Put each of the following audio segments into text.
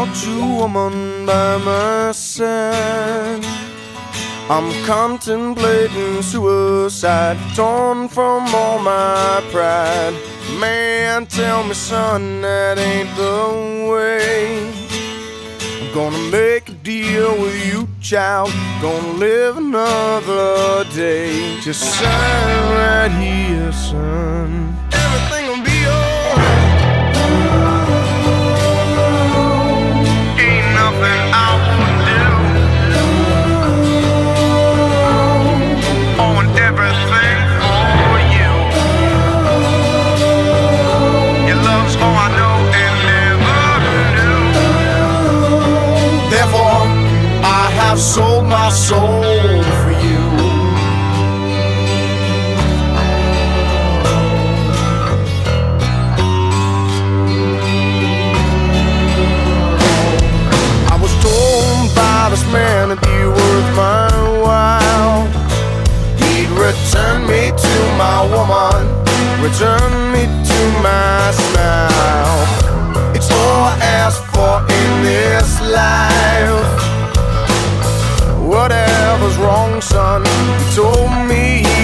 without you, woman, by my side. I'm contemplating suicide, torn from all my pride. Man, tell me, son, that ain't the way. I'm gonna make a deal with you, child. Gonna live another day. Just sign right here, son. Have sold my soul for you. I was told by this man it'd be worth my while. He'd return me to my woman, return me to my smile. It's all I ask for in this life. Whatever's wrong, son, he told me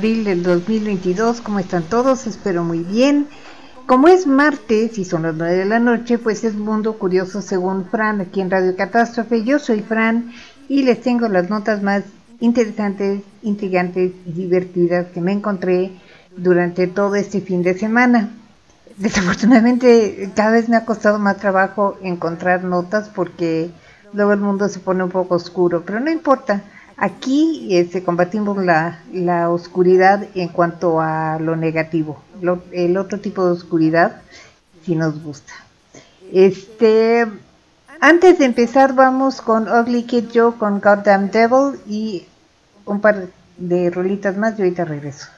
abril del 2022. ¿Cómo están todos? Espero muy bien. Como es martes y son las 9 de la noche, pues es Mundo Curioso según Fran aquí en Radio Catástrofe. Yo soy Fran y les tengo las notas más interesantes, intrigantes y divertidas que me encontré durante todo este fin de semana. Desafortunadamente cada vez me ha costado más trabajo encontrar notas porque luego el mundo se pone un poco oscuro, pero no importa. Aquí este, combatimos la, la, oscuridad en cuanto a lo negativo, el otro tipo de oscuridad si nos gusta. Este, antes de empezar vamos con Ugly Kid Joe con Goddamn Devil y un par de rolitas más y ahorita regreso.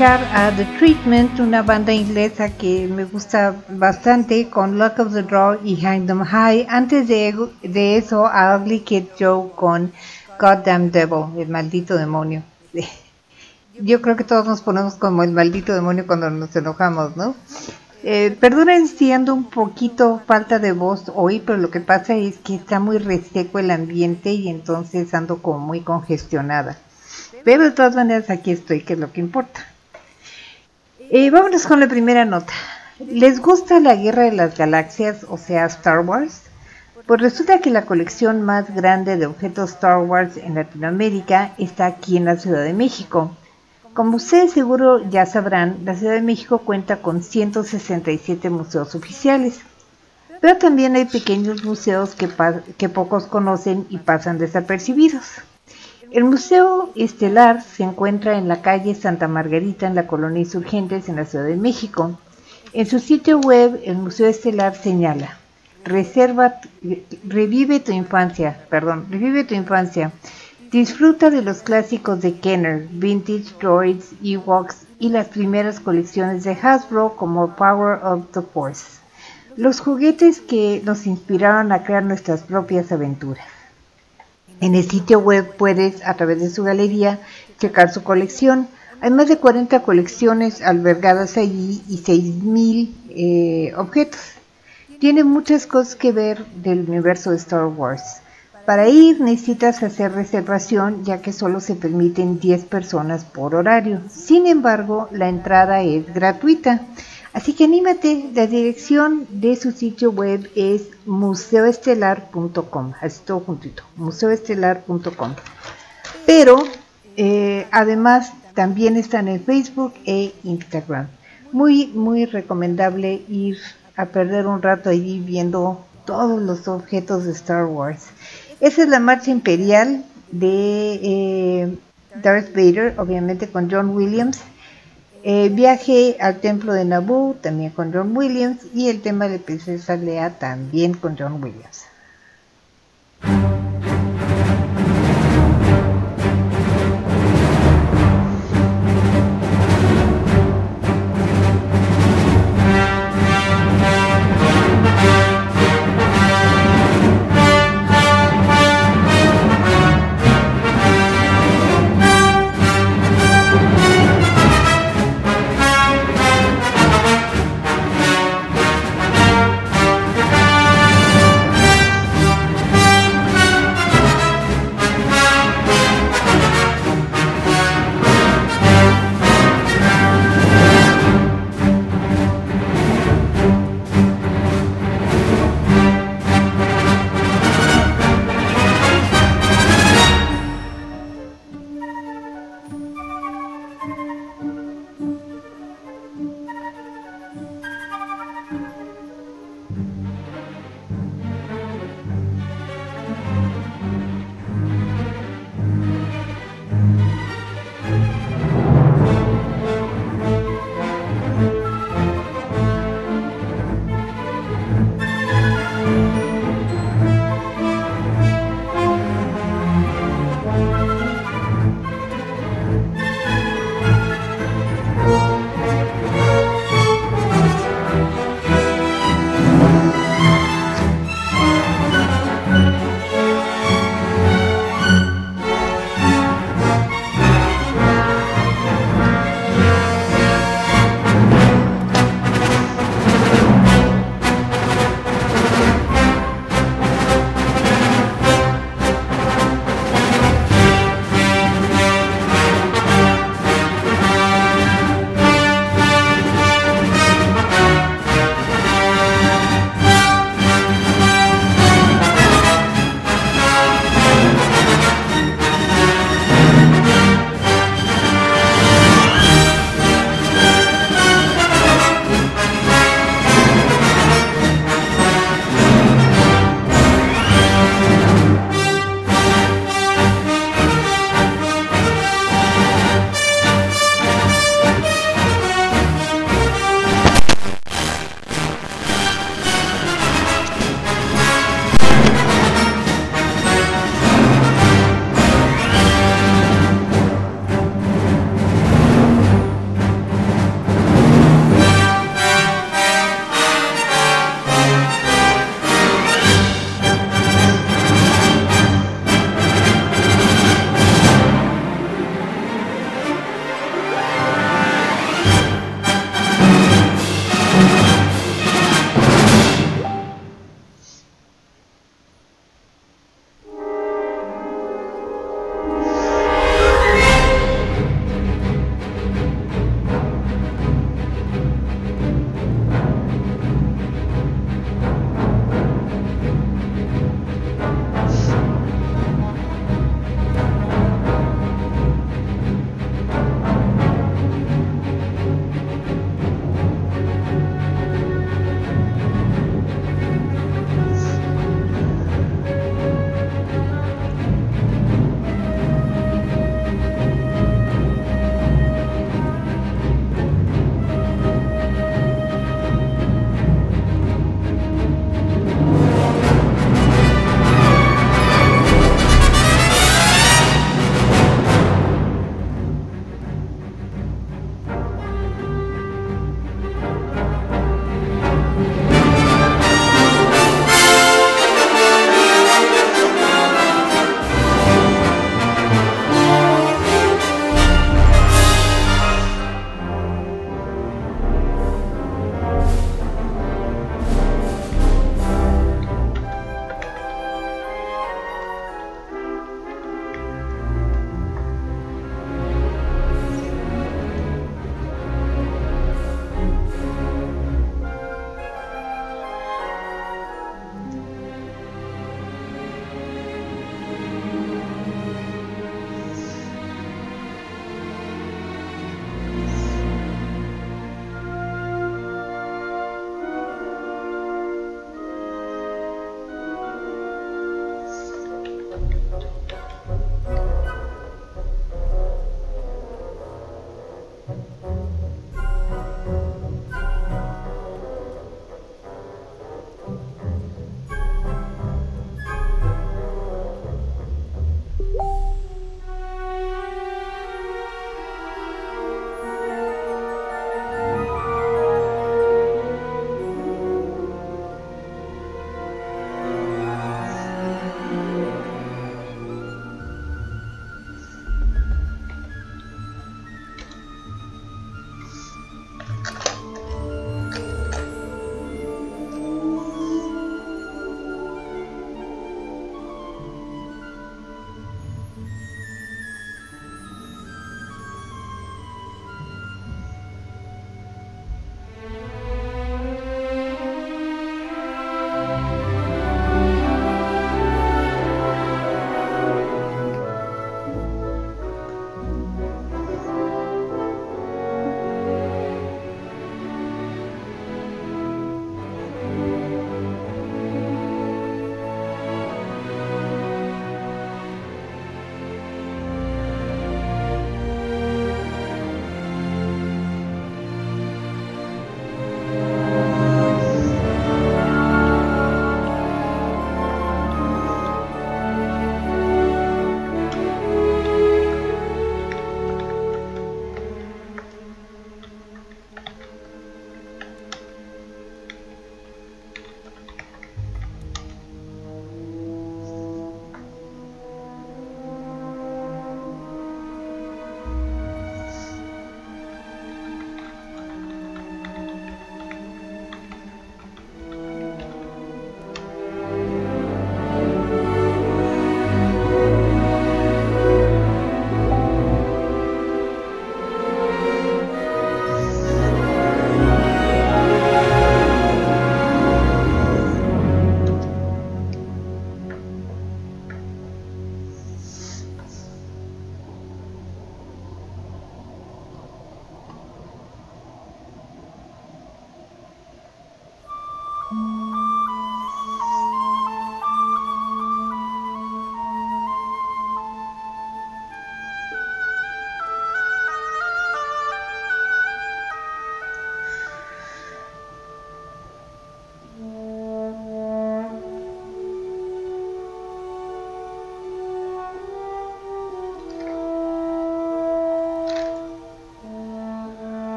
Escuchar a The Treatment, una banda inglesa que me gusta bastante, con Luck of the Draw y Hang Them High. Antes de, eso, a Ugly Kid Joe con Goddamn Devil, el maldito demonio. Yo creo que todos nos ponemos como el maldito demonio cuando nos enojamos, ¿no? Eh, perdonen si ando un poquito falta de voz hoy, pero lo que pasa es que está muy reseco el ambiente y entonces ando como muy congestionada. Pero de todas maneras aquí estoy, que es lo que importa. Eh, vámonos con la primera nota. ¿Les gusta la Guerra de las Galaxias, o sea, Star Wars? Pues resulta que la colección más grande de objetos Star Wars en Latinoamérica está aquí en la Ciudad de México. Como ustedes seguro ya sabrán, la Ciudad de México cuenta con 167 museos oficiales, pero también hay pequeños museos que, que pocos conocen y pasan desapercibidos. El Museo Estelar se encuentra en la calle Santa Margarita en la colonia Insurgentes en la Ciudad de México. En su sitio web, el Museo Estelar señala, reserva, revive tu infancia, perdón, revive tu infancia. Disfruta de los clásicos de Kenner, Vintage Droids, Ewoks y las primeras colecciones de Hasbro como Power of the Force. Los juguetes que nos inspiraron a crear nuestras propias aventuras. En el sitio web puedes, a través de su galería, checar su colección. Hay más de 40 colecciones albergadas allí y 6.000 eh, objetos. Tiene muchas cosas que ver del universo de Star Wars. Para ir necesitas hacer reservación ya que solo se permiten 10 personas por horario. Sin embargo, la entrada es gratuita. Así que anímate, la dirección de su sitio web es museoestelar.com, así todo juntito, museoestelar.com. Pero eh, además también están en Facebook e Instagram. Muy, muy recomendable ir a perder un rato allí viendo todos los objetos de Star Wars. Esa es la marcha imperial de eh, Darth Vader, obviamente con John Williams. Eh, viaje al templo de Naboo, también con John Williams, y el tema de Princesa Lea, también con John Williams.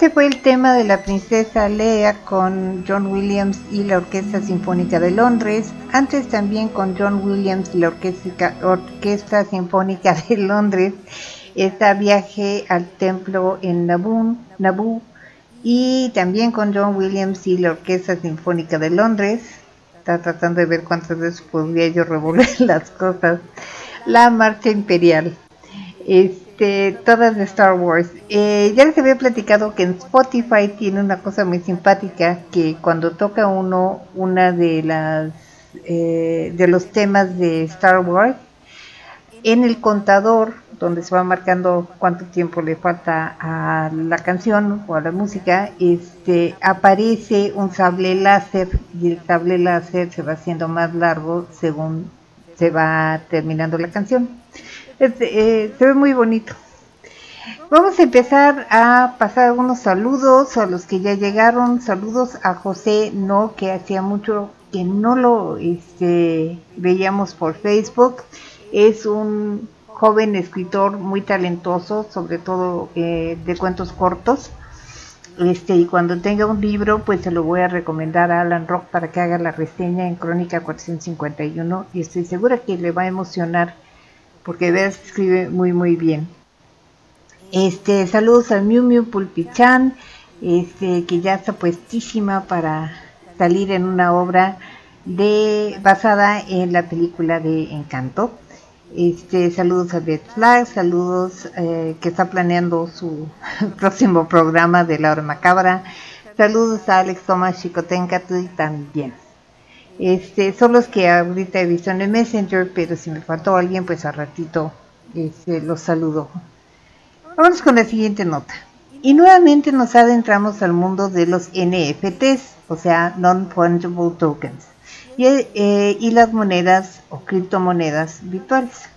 Ese fue el tema de la princesa Lea con John Williams y la Orquesta Sinfónica de Londres. Antes también con John Williams y la Orquesta, Sinfónica de Londres. Está Viaje al Templo en Naboo, Naboo. Y también con John Williams y la Orquesta Sinfónica de Londres. Está tratando de ver cuántas veces podría yo revolver las cosas. La Marcha Imperial. Este, todas de Star Wars. Eh, ya les había platicado que en Spotify tiene una cosa muy simpática que cuando toca uno una de las eh, de los temas de Star Wars en el contador donde se va marcando cuánto tiempo le falta a la canción o a la música, este aparece un sable láser y el sable láser se va haciendo más largo según se va terminando la canción. Eh, se ve muy bonito. Vamos a empezar a pasar algunos saludos a los que ya llegaron. Saludos a José No, que hacía mucho que no lo este, veíamos por Facebook. Es un joven escritor muy talentoso, sobre todo eh, de cuentos cortos. Este, y cuando tenga un libro, pues se lo voy a recomendar a Alan Rock para que haga la reseña en Crónica 451 y estoy segura que le va a emocionar porque ves escribe muy muy bien. Este, saludos al Miu Miu Pulpichan, este, que ya está puestísima para salir en una obra de basada en la película de Encanto. Este, saludos a Beth Flag, saludos eh, que está planeando su próximo programa de La Hora Macabra. Saludos a Alex Thomas Chicotencatl también. Este, son los que ahorita he visto en el Messenger, pero si me faltó alguien, pues a ratito este, los saludo. Vamos con la siguiente nota. Y nuevamente nos adentramos al mundo de los NFTs, o sea, Non-Fungible Tokens, y, eh, y las monedas o criptomonedas virtuales.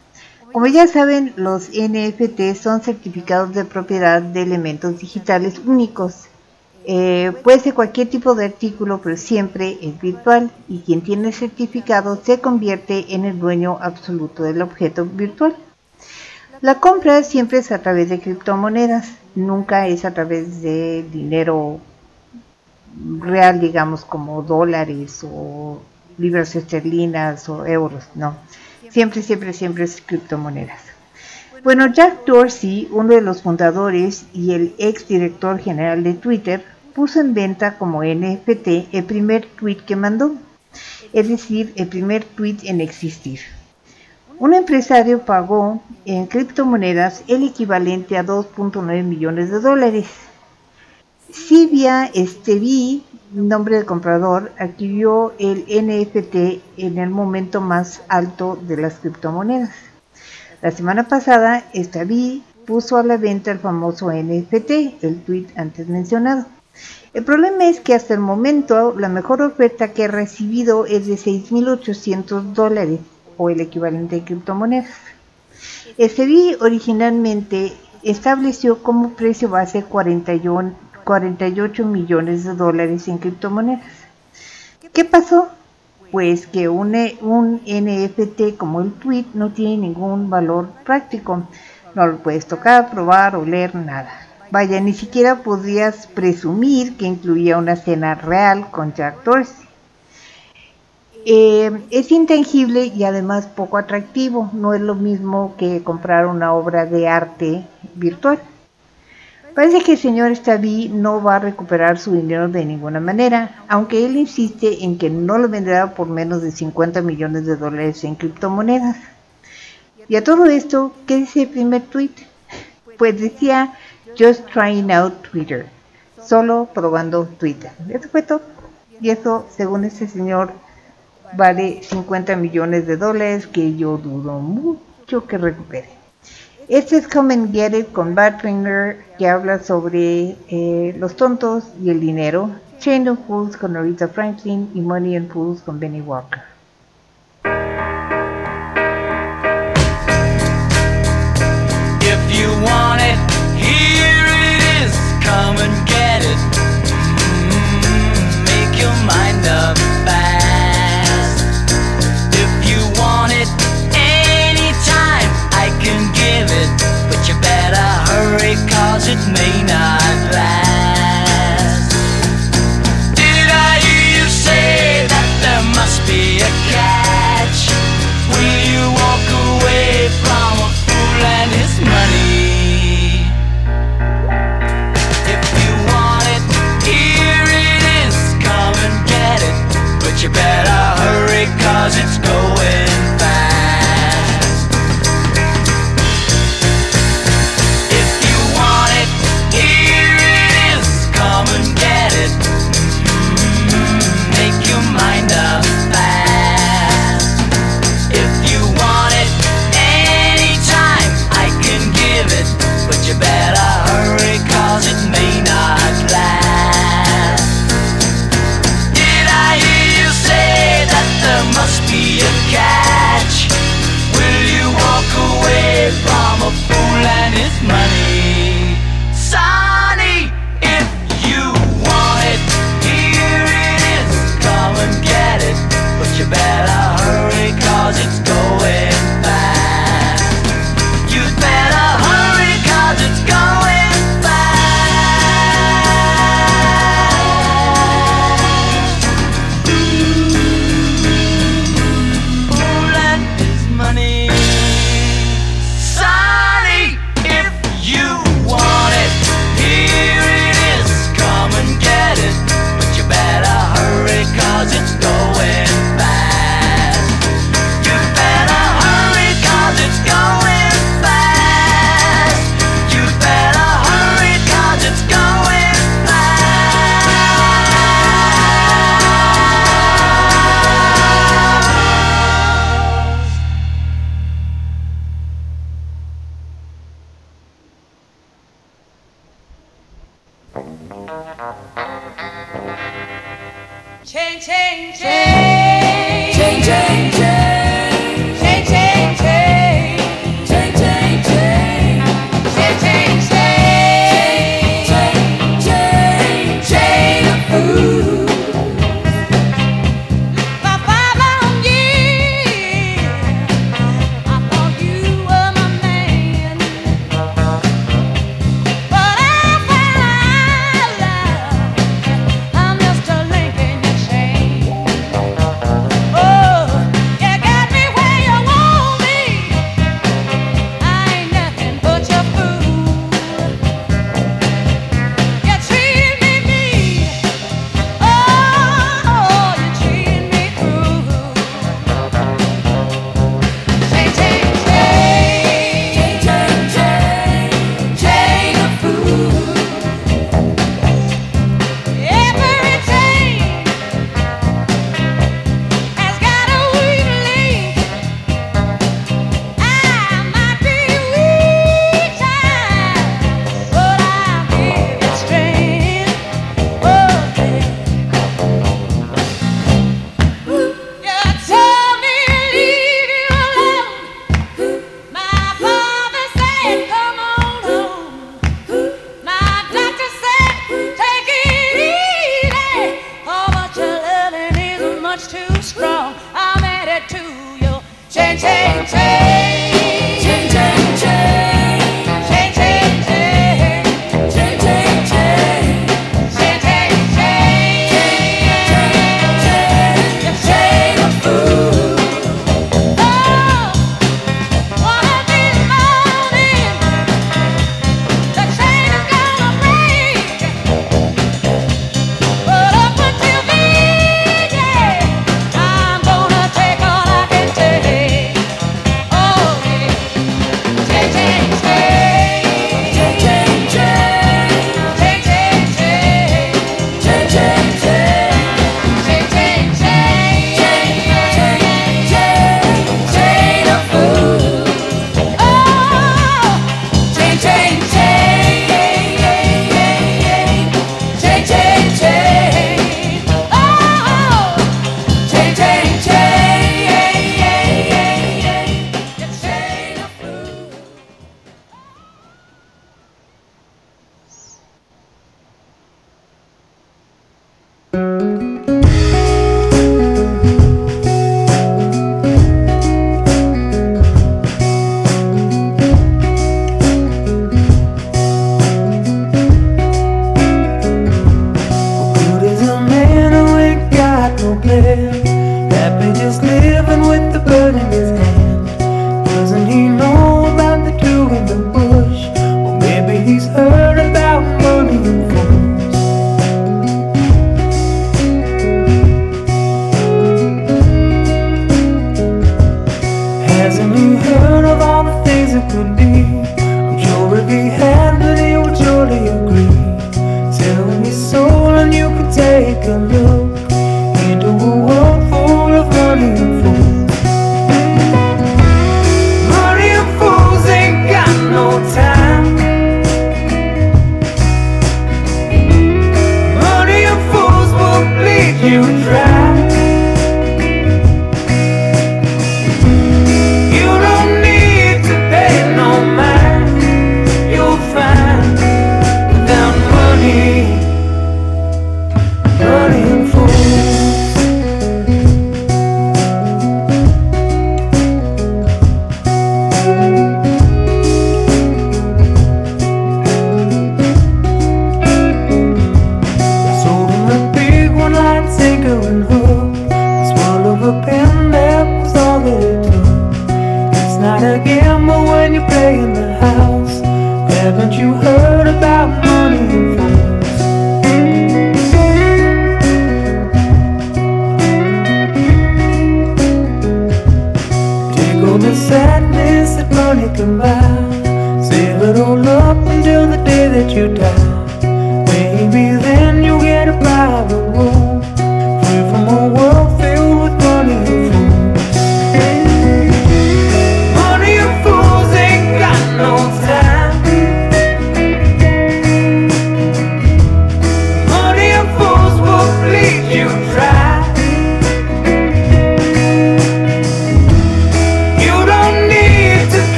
Como ya saben, los NFT son certificados de propiedad de elementos digitales únicos eh, puede ser cualquier tipo de artículo, pero siempre es virtual y quien tiene el certificado se convierte en el dueño absoluto del objeto virtual. La compra siempre es a través de criptomonedas, nunca es a través de dinero real, digamos, como dólares o libras esterlinas o euros, no. Siempre, siempre, siempre es criptomonedas. Bueno, Jack Dorsey, uno de los fundadores y el ex director general de Twitter, puso en venta como NFT el primer tweet que mandó, es decir, el primer tweet en existir. Un empresario pagó en criptomonedas el equivalente a 2.9 millones de dólares. Sivia Estevi, nombre del comprador, adquirió el NFT en el momento más alto de las criptomonedas. La semana pasada, Estevi puso a la venta el famoso NFT, el tweet antes mencionado. El problema es que hasta el momento la mejor oferta que he recibido es de 6.800 dólares o el equivalente de criptomonedas. SBI originalmente estableció como precio base 48 millones de dólares en criptomonedas. ¿Qué pasó? Pues que un, un NFT como el tweet no tiene ningún valor práctico. No lo puedes tocar, probar o leer, nada. Vaya, ni siquiera podrías presumir que incluía una cena real con Jack. Eh, es intangible y además poco atractivo. No es lo mismo que comprar una obra de arte virtual. Parece que el señor Stavi no va a recuperar su dinero de ninguna manera, aunque él insiste en que no lo vendrá por menos de 50 millones de dólares en criptomonedas. Y a todo esto, ¿qué dice el primer tweet? Pues decía Just trying out Twitter. Solo probando Twitter. Eso fue todo. Y eso, según este señor, vale 50 millones de dólares que yo dudo mucho que recupere. Este es Come and Get It con Bad Trainer que habla sobre eh, los tontos y el dinero. Chain of Fools con Aretha Franklin y Money and Fools con Benny Walker. come and get it. Mm, make your mind up fast. If you want it I can give it. But you better it may not.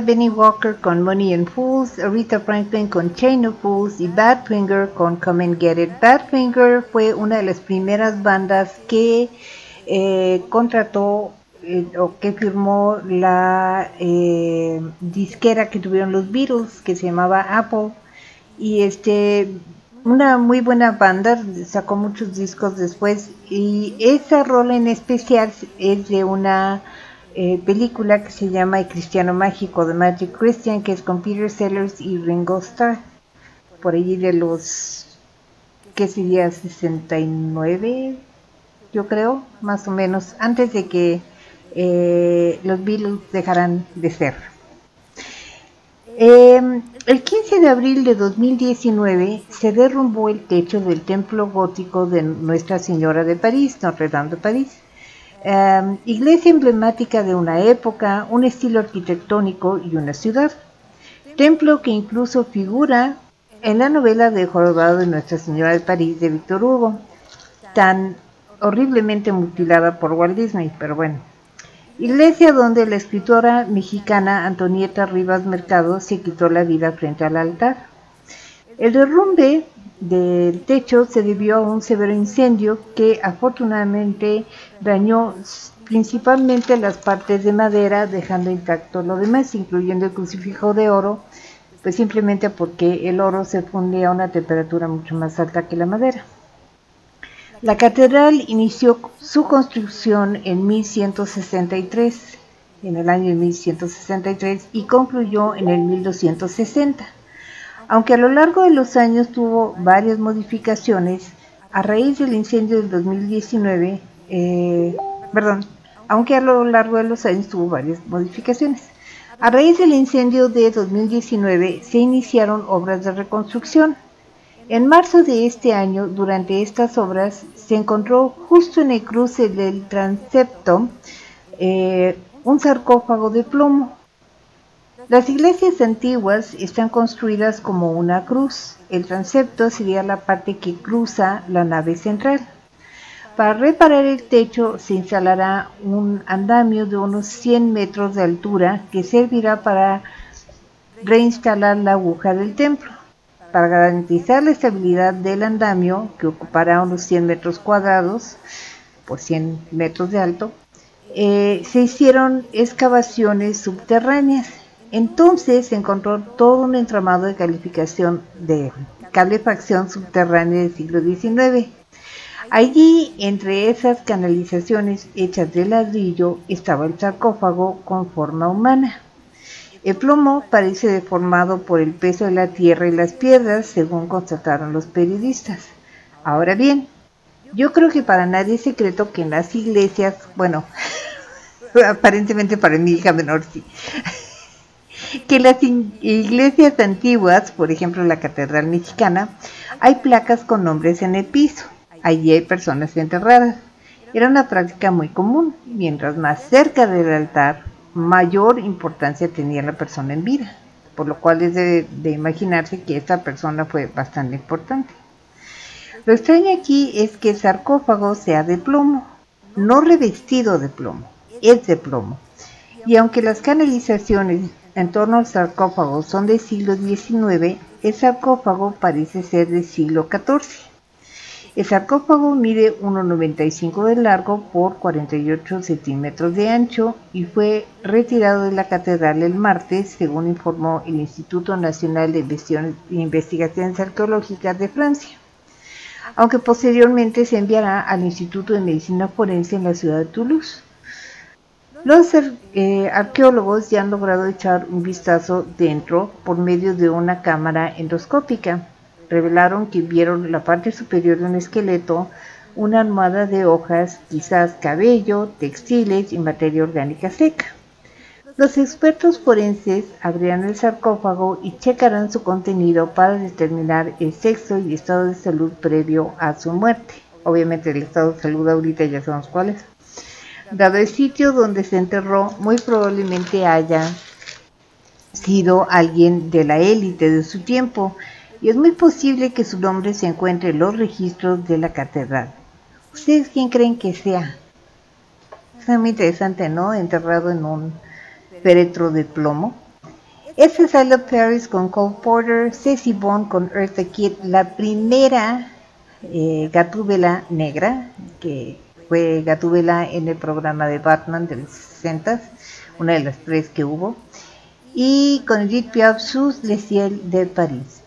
Benny Walker con Money and Fools, Rita Franklin con Chain of Fools y Badfinger con Come and Get It. Badfinger fue una de las primeras bandas que eh, contrató eh, o que firmó la eh, disquera que tuvieron los Beatles que se llamaba Apple y este una muy buena banda sacó muchos discos después y esa rola en especial es de una eh, película que se llama El Cristiano Mágico de Magic Christian, que es con Peter Sellers y Ringo Starr, por allí de los, ¿qué sería? 69, yo creo, más o menos, antes de que eh, los Beatles dejaran de ser. Em, el 15 de abril de 2019 se derrumbó el techo del templo gótico de Nuestra Señora de París, Notre Dame de París. Em, iglesia emblemática de una época, un estilo arquitectónico y una ciudad. Templo que incluso figura en la novela de Jorobado de Nuestra Señora de París de Víctor Hugo, tan horriblemente mutilada por Walt Disney, pero bueno. Iglesia donde la escritora mexicana Antonieta Rivas Mercado se quitó la vida frente al altar. El derrumbe del techo se debió a un severo incendio que afortunadamente dañó principalmente las partes de madera, dejando intacto lo demás, incluyendo el crucifijo de oro, pues simplemente porque el oro se funde a una temperatura mucho más alta que la madera. La catedral inició su construcción en 1163, en el año 1163, y concluyó en el 1260. Aunque a lo largo de los años tuvo varias modificaciones, a raíz del incendio del 2019, eh, perdón, aunque a lo largo de los años tuvo varias modificaciones. A raíz del incendio de 2019 se iniciaron obras de reconstrucción. En marzo de este año, durante estas obras, se encontró justo en el cruce del transepto eh, un sarcófago de plomo las iglesias antiguas están construidas como una cruz. El transepto sería la parte que cruza la nave central. Para reparar el techo se instalará un andamio de unos 100 metros de altura que servirá para reinstalar la aguja del templo. Para garantizar la estabilidad del andamio, que ocupará unos 100 metros cuadrados por 100 metros de alto, eh, se hicieron excavaciones subterráneas entonces se encontró todo un entramado de calificación de calefacción subterránea del siglo XIX. Allí, entre esas canalizaciones hechas de ladrillo, estaba el sarcófago con forma humana. El plomo parece deformado por el peso de la tierra y las piedras, según constataron los periodistas. Ahora bien, yo creo que para nadie es secreto que en las iglesias, bueno, aparentemente para mi hija menor sí, que las iglesias antiguas, por ejemplo la Catedral Mexicana, hay placas con nombres en el piso. Allí hay personas enterradas. Era una práctica muy común. Mientras más cerca del altar, mayor importancia tenía la persona en vida. Por lo cual es de, de imaginarse que esta persona fue bastante importante. Lo extraño aquí es que el sarcófago sea de plomo, no revestido de plomo, es de plomo. Y aunque las canalizaciones en torno al sarcófago son del siglo XIX, el sarcófago parece ser del siglo XIV. El sarcófago mide 1,95 de largo por 48 centímetros de ancho y fue retirado de la catedral el martes, según informó el Instituto Nacional de Investigaciones Arqueológicas de Francia, aunque posteriormente se enviará al Instituto de Medicina Forense en la ciudad de Toulouse. Los eh, arqueólogos ya han logrado echar un vistazo dentro por medio de una cámara endoscópica revelaron que vieron la parte superior de un esqueleto, una almohada de hojas, quizás cabello, textiles y materia orgánica seca. Los expertos forenses abrirán el sarcófago y checarán su contenido para determinar el sexo y estado de salud previo a su muerte. Obviamente el estado de salud ahorita ya sabemos cuál es. Dado el sitio donde se enterró, muy probablemente haya sido alguien de la élite de su tiempo, y es muy posible que su nombre se encuentre en los registros de la catedral. ¿Ustedes quién creen que sea? Es muy interesante, ¿no? Enterrado en un féretro de plomo. Este es Silo Paris con Cole Porter, Ceci Bond con Eartha Kitt, la primera eh, gatúbela negra, que fue gatúbela en el programa de Batman de los 60, una de las tres que hubo, y con Edith Piaf, sus Le Ciel de París.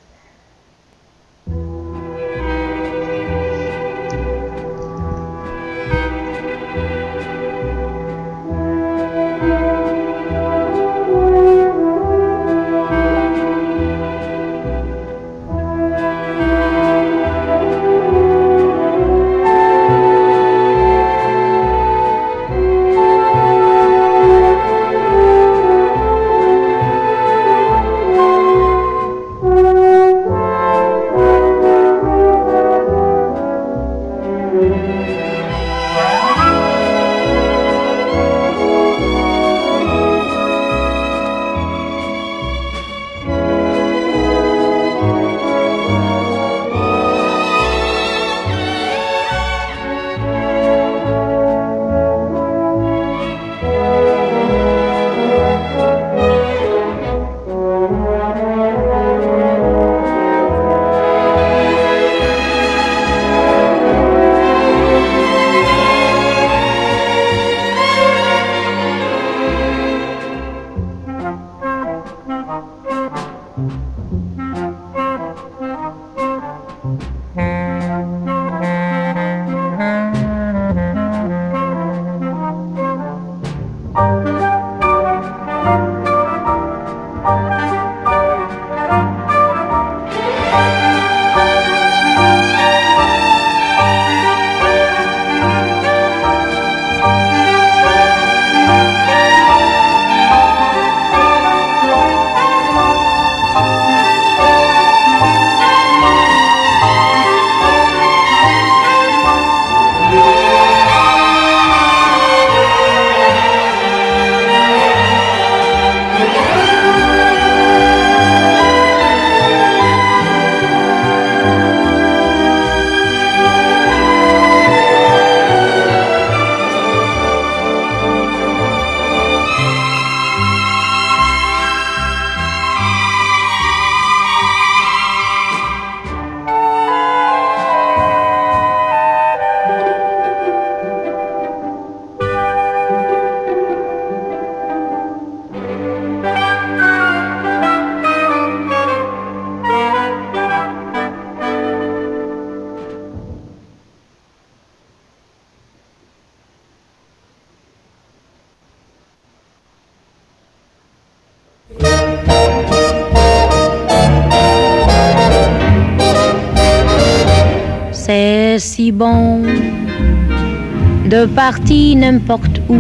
De partir n'importe où,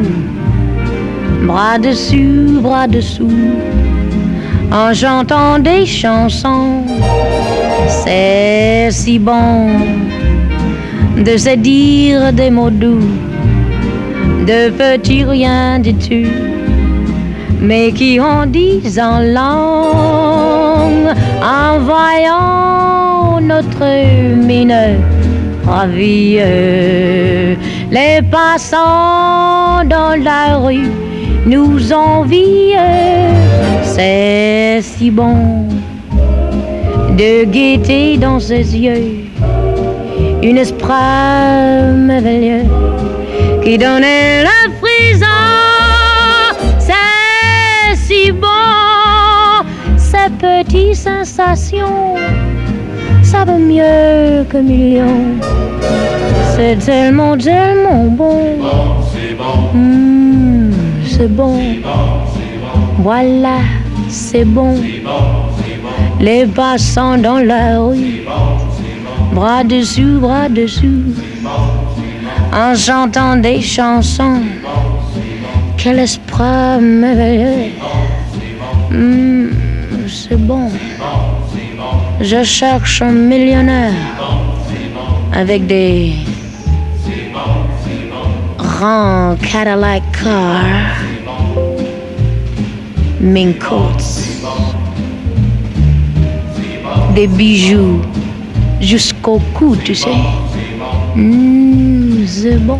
bras dessus, bras dessous, en chantant des chansons. C'est si bon de se dire des mots doux, de petits rien du tout, mais qui en disent en langue, en voyant notre mineur ravi. Les passants dans la rue nous envient. C'est si bon de guetter dans ses yeux d'une esprit merveilleux qui donnait la prison. C'est si bon, ces petites sensations, ça vaut mieux que millions. C'est tellement, tellement bon. Mmh, c'est bon. Voilà, c'est bon. Les passants dans la rue, bras dessus, bras dessus, en chantant des chansons. Quel esprit merveilleux. Mmh, c'est bon. Je cherche un millionnaire avec des grands Cadillac cars, mink coats, des bijoux jusqu'au cou, tu sais. Mmh, c'est bon.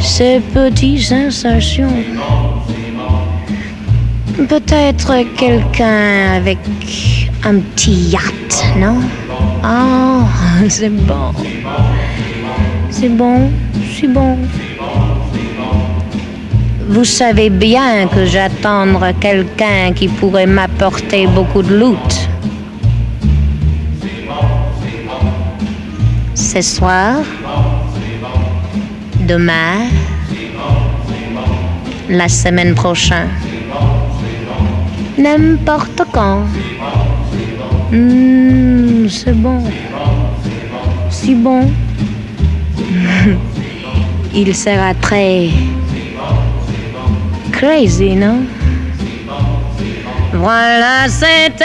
Ces petites sensations. Peut-être quelqu'un avec un petit yacht, non? Oh, c'est bon. C'est bon, c'est bon. Vous savez bien que j'attends quelqu'un qui pourrait m'apporter beaucoup de loot. Ce soir, demain, la semaine prochaine, n'importe quand. Mmh, c'est bon. Si bon. Il sera très crazy, non? Voilà, c'était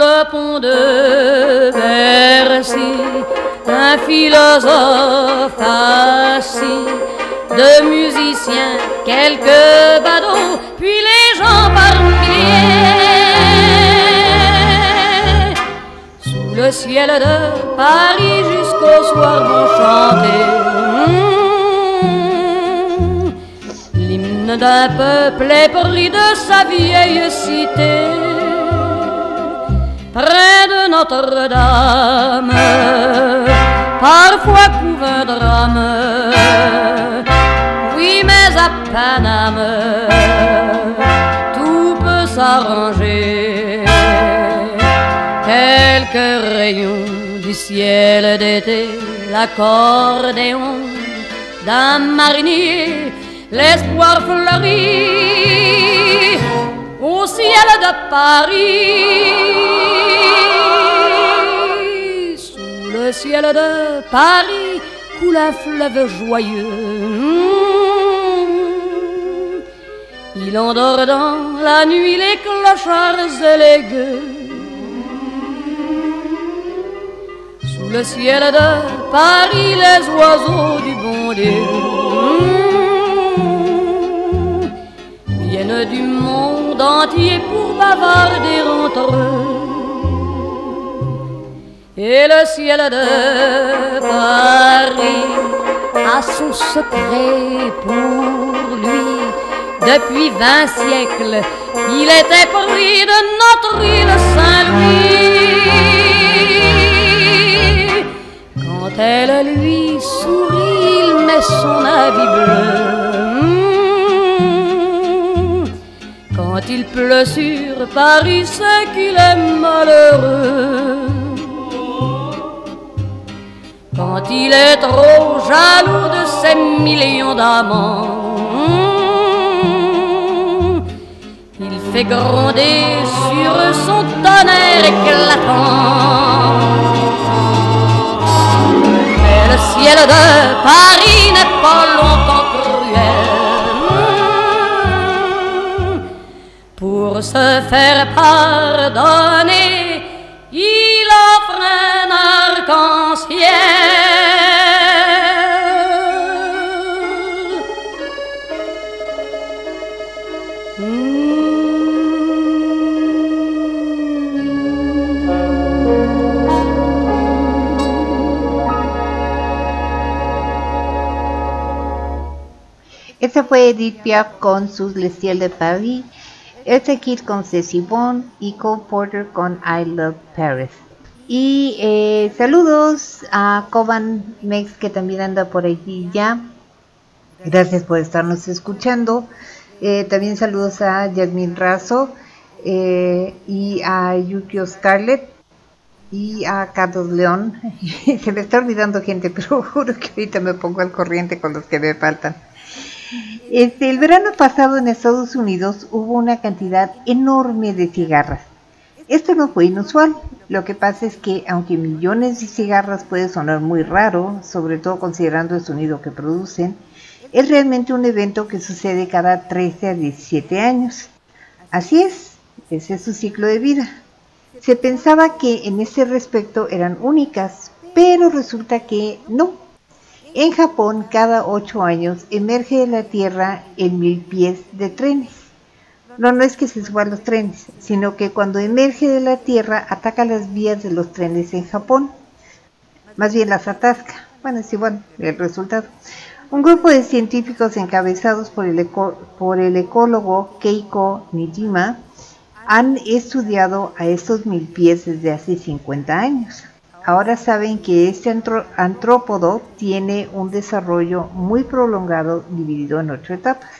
Le pont de Bercy, un philosophe assis, deux musiciens, quelques badauds, puis les gens par milliers. Sous le ciel de Paris jusqu'au soir vont chanter mmh, l'hymne d'un peuple épris de sa vieille cité près de Notre-Dame, parfois couve un drame. Oui, mais à Paname, tout peut s'arranger. Quelques rayons du ciel d'été, l'accordéon d'un marinier, l'espoir fleurit au ciel de Paris. Le ciel de Paris coule un fleuve joyeux. Il endort dans la nuit les clochards et les gueux. Sous le ciel de Paris, les oiseaux du bon Dieu viennent du monde entier pour bavarder entre eux. Et le ciel de Paris a son secret pour lui. Depuis vingt siècles, il était pris de notre île Saint-Louis. Quand elle lui sourit, il met son habit bleu. Quand il pleut sur Paris, c'est qu'il est malheureux. Quand il est trop jaloux de ses millions d'amants, il fait gronder sur son tonnerre éclatant. Mais le ciel de Paris n'est pas longtemps cruel. Pour se faire pardonner, Esa fue Edith Piaf con sus Les Ciel de Paris, este con Ceci Bond y Cole Porter con I Love Paris. Y eh, saludos a Coban Mex que también anda por allí ya. Gracias por estarnos escuchando. Eh, también saludos a Yasmin Razo eh, y a Yukio Scarlett y a Carlos León. Se me está olvidando gente, pero juro que ahorita me pongo al corriente con los que me faltan. Este, el verano pasado en Estados Unidos hubo una cantidad enorme de cigarras. Esto no fue inusual. Lo que pasa es que aunque millones de cigarras puede sonar muy raro, sobre todo considerando el sonido que producen, es realmente un evento que sucede cada 13 a 17 años. Así es, ese es su ciclo de vida. Se pensaba que en ese respecto eran únicas, pero resulta que no. En Japón, cada ocho años emerge de la Tierra el mil pies de trenes. No, no es que se suban los trenes, sino que cuando emerge de la Tierra ataca las vías de los trenes en Japón. Más bien las atasca. Bueno, es igual el resultado. Un grupo de científicos encabezados por el, por el ecólogo Keiko Nijima han estudiado a estos mil pies desde hace 50 años. Ahora saben que este antrópodo tiene un desarrollo muy prolongado dividido en ocho etapas.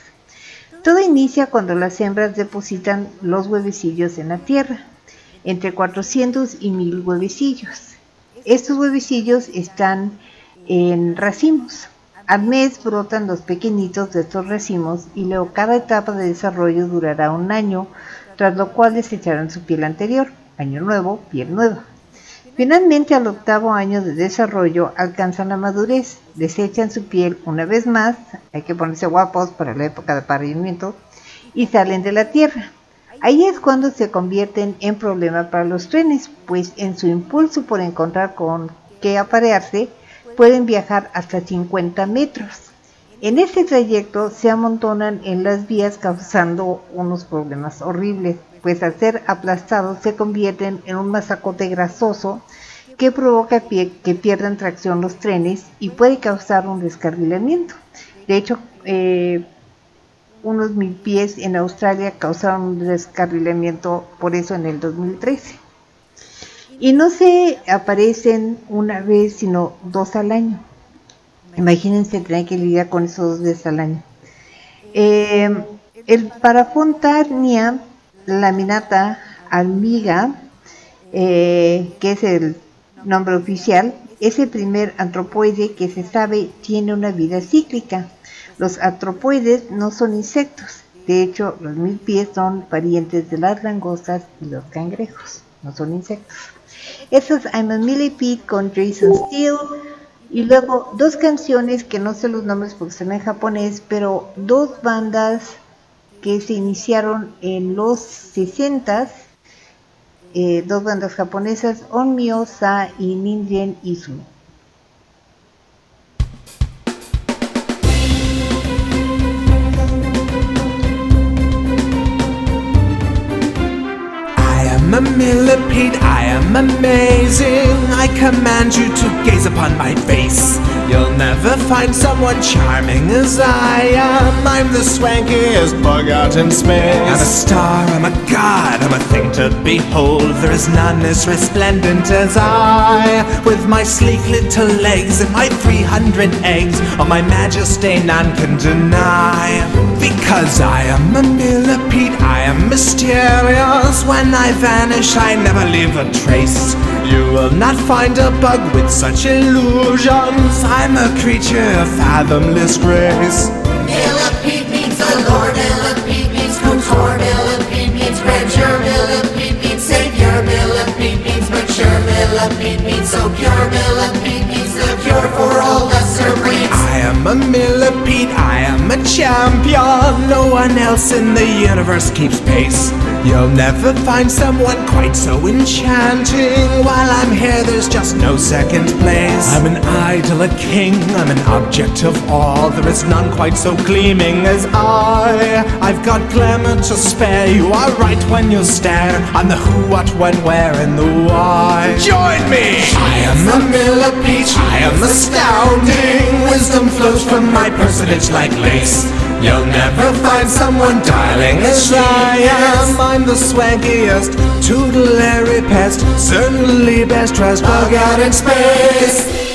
Todo inicia cuando las hembras depositan los huevecillos en la tierra, entre 400 y 1000 huevecillos. Estos huevecillos están en racimos. Al mes brotan los pequeñitos de estos racimos y luego cada etapa de desarrollo durará un año, tras lo cual desecharán su piel anterior. Año nuevo, piel nueva. Finalmente, al octavo año de desarrollo, alcanzan la madurez, desechan su piel una vez más, hay que ponerse guapos para la época de apareamiento, y salen de la Tierra. Ahí es cuando se convierten en problema para los trenes, pues en su impulso por encontrar con qué aparearse, pueden viajar hasta 50 metros. En ese trayecto se amontonan en las vías causando unos problemas horribles pues al ser aplastados se convierten en un masacote grasoso que provoca que pierdan tracción los trenes y puede causar un descarrilamiento. De hecho, eh, unos mil pies en Australia causaron un descarrilamiento por eso en el 2013. Y no se aparecen una vez, sino dos al año. Imagínense tener que lidiar con esos dos veces al año. Eh, el Parafontarnia laminata almiga, eh, que es el nombre oficial, es el primer antropoide que se sabe tiene una vida cíclica. Los antropoides no son insectos, de hecho los mil pies son parientes de las langostas y los cangrejos, no son insectos. Eso es I'm a Millipede con Jason Steele. Y luego dos canciones que no sé los nombres porque son en japonés, pero dos bandas que se iniciaron en los 60 eh, dos bandas japonesas, Onmyo-sa y Ninjen Isu. am a millipede, I am amazing. I command you to gaze upon my face. You'll never find someone charming as I am. I'm the swankiest bug out in space. I'm a star, I'm a god, I'm a thing to behold. There is none as resplendent as I. With my sleek little legs and my 300 eggs, on my majesty none can deny. Because I am a millipede, I am mysterious. When I vanish, I never leave a trace. You will not find a bug with such illusions. I'm a creature of fathomless grace. Millipede means the Lord, millipede means contour, millipede means grandeur, millipede means savior, millipede means mature, millipede means so pure, millipede means the cure for all lesser breeds. I am a millipede, I am a champion. No one else in the universe keeps pace. You'll never find someone quite so enchanting. While I'm here, there's just no second place. I'm an idol, a king, I'm an object of awe. There is none quite so gleaming as I. I've got glamour to spare. You are right when you stare. I'm the who, what, when, where, and the why. Join me! I am a I am astounding. Wisdom flows from my personage like lace. You'll never find someone darling as I am. I'm the swankiest, tutelary pest, certainly best dressed bug out in space.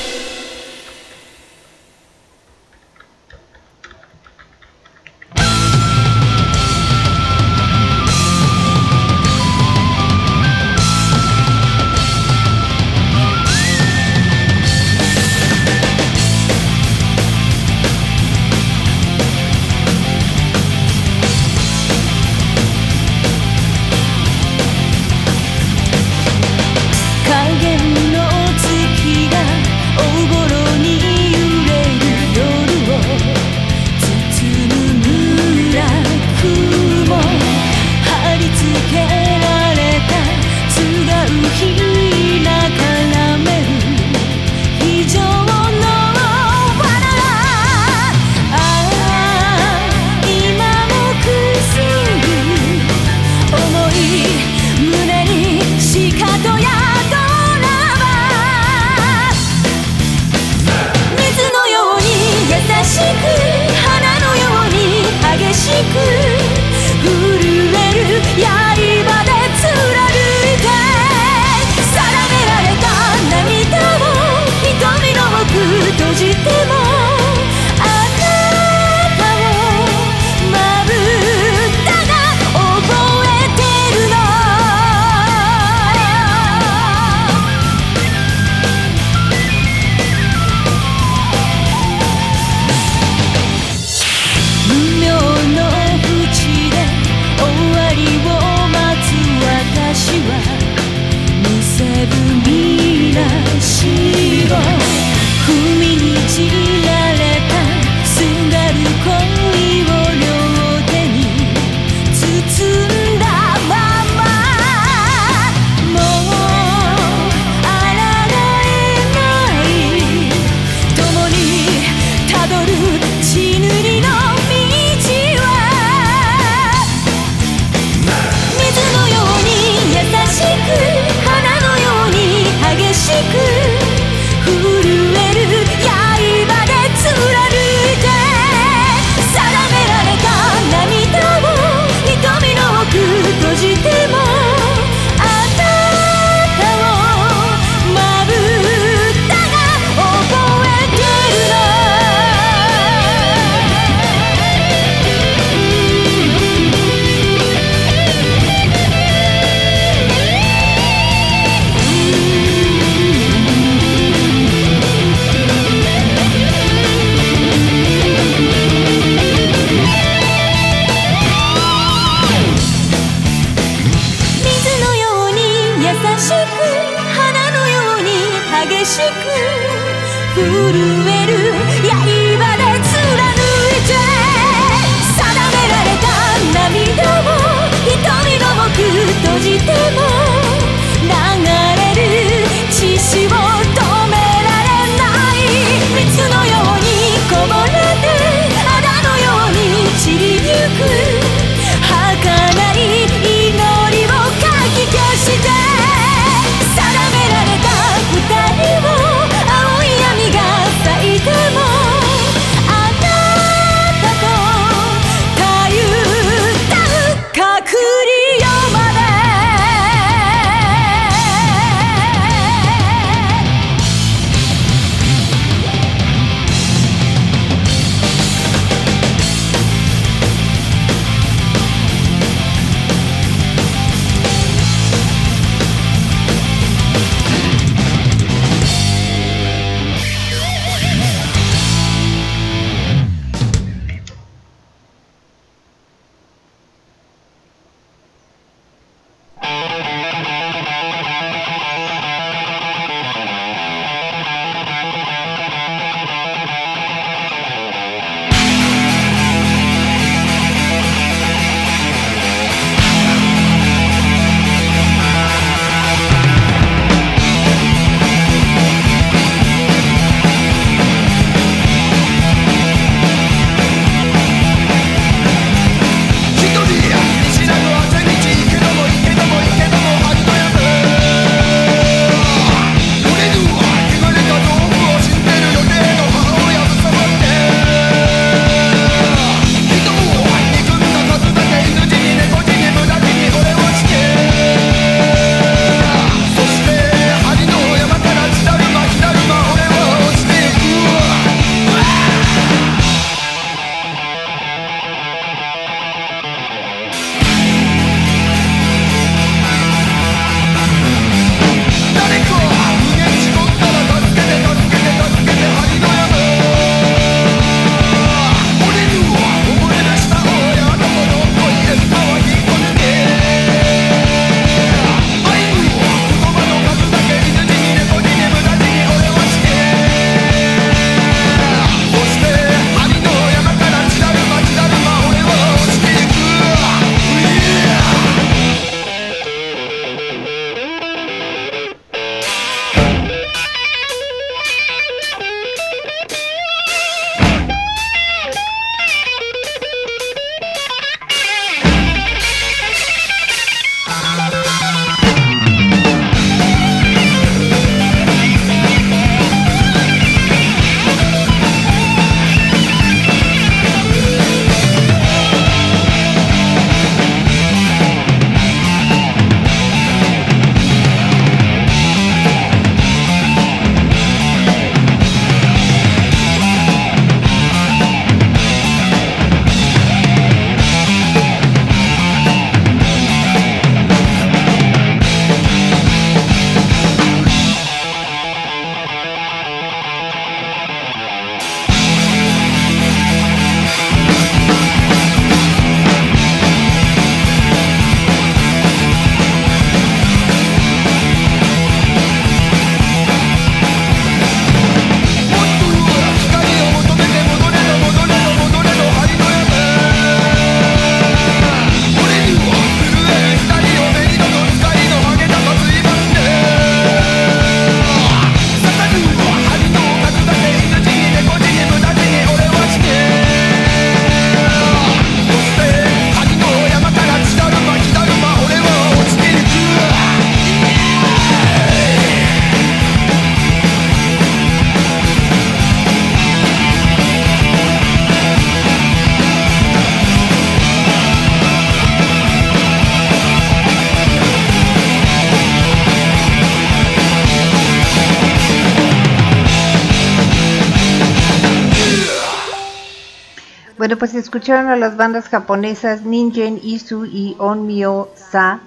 Escucharon a las bandas japonesas Ningen, Isu y Onmyo Sa.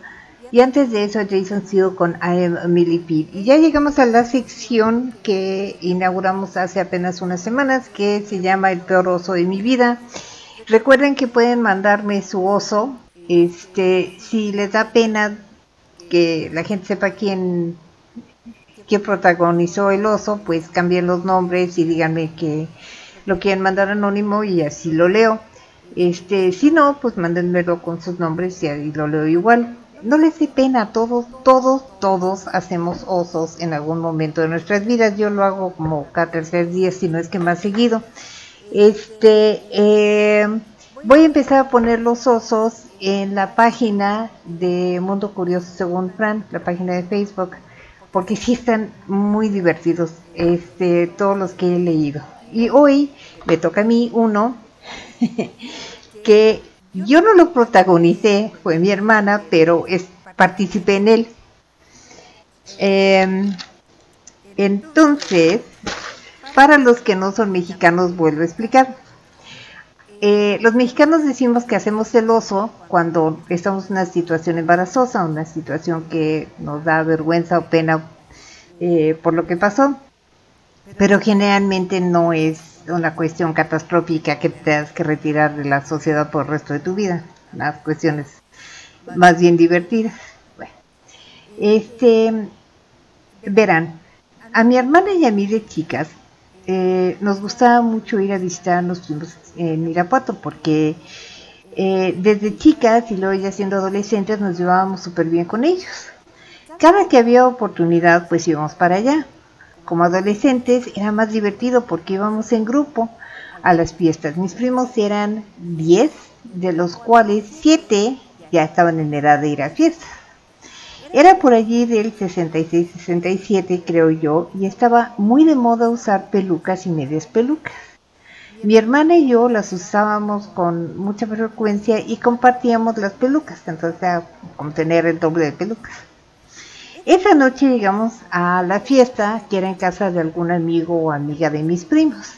Y antes de eso, Jason Seal con I Am a Millipede. Y ya llegamos a la sección que inauguramos hace apenas unas semanas, que se llama El peor oso de mi vida. Recuerden que pueden mandarme su oso. Este, si les da pena que la gente sepa quién, quién protagonizó el oso, pues cambien los nombres y díganme que lo quieren mandar anónimo y así lo leo. Este, si no, pues mándenmelo con sus nombres y ahí lo leo igual. No les dé pena, todos, todos, todos hacemos osos en algún momento de nuestras vidas. Yo lo hago como cada tercer día, si no es que más seguido. Este, eh, voy a empezar a poner los osos en la página de Mundo Curioso según Fran, la página de Facebook, porque sí están muy divertidos, este, todos los que he leído. Y hoy me toca a mí uno que yo no lo protagonicé, fue mi hermana, pero es, participé en él. Eh, entonces, para los que no son mexicanos, vuelvo a explicar. Eh, los mexicanos decimos que hacemos el oso cuando estamos en una situación embarazosa, una situación que nos da vergüenza o pena eh, por lo que pasó, pero generalmente no es una cuestión catastrófica que te tengas que retirar de la sociedad por el resto de tu vida, unas cuestiones más bien divertidas. Bueno, este, verán, a mi hermana y a mí de chicas eh, nos gustaba mucho ir a visitar a los primos en Irapuato porque eh, desde chicas y luego ya siendo adolescentes nos llevábamos súper bien con ellos. Cada que había oportunidad pues íbamos para allá. Como adolescentes era más divertido porque íbamos en grupo a las fiestas. Mis primos eran 10, de los cuales 7 ya estaban en edad de ir a fiestas. Era por allí del 66-67, creo yo, y estaba muy de moda usar pelucas y medias pelucas. Mi hermana y yo las usábamos con mucha frecuencia y compartíamos las pelucas, entonces como tener el doble de pelucas. Esa noche llegamos a la fiesta, que era en casa de algún amigo o amiga de mis primos.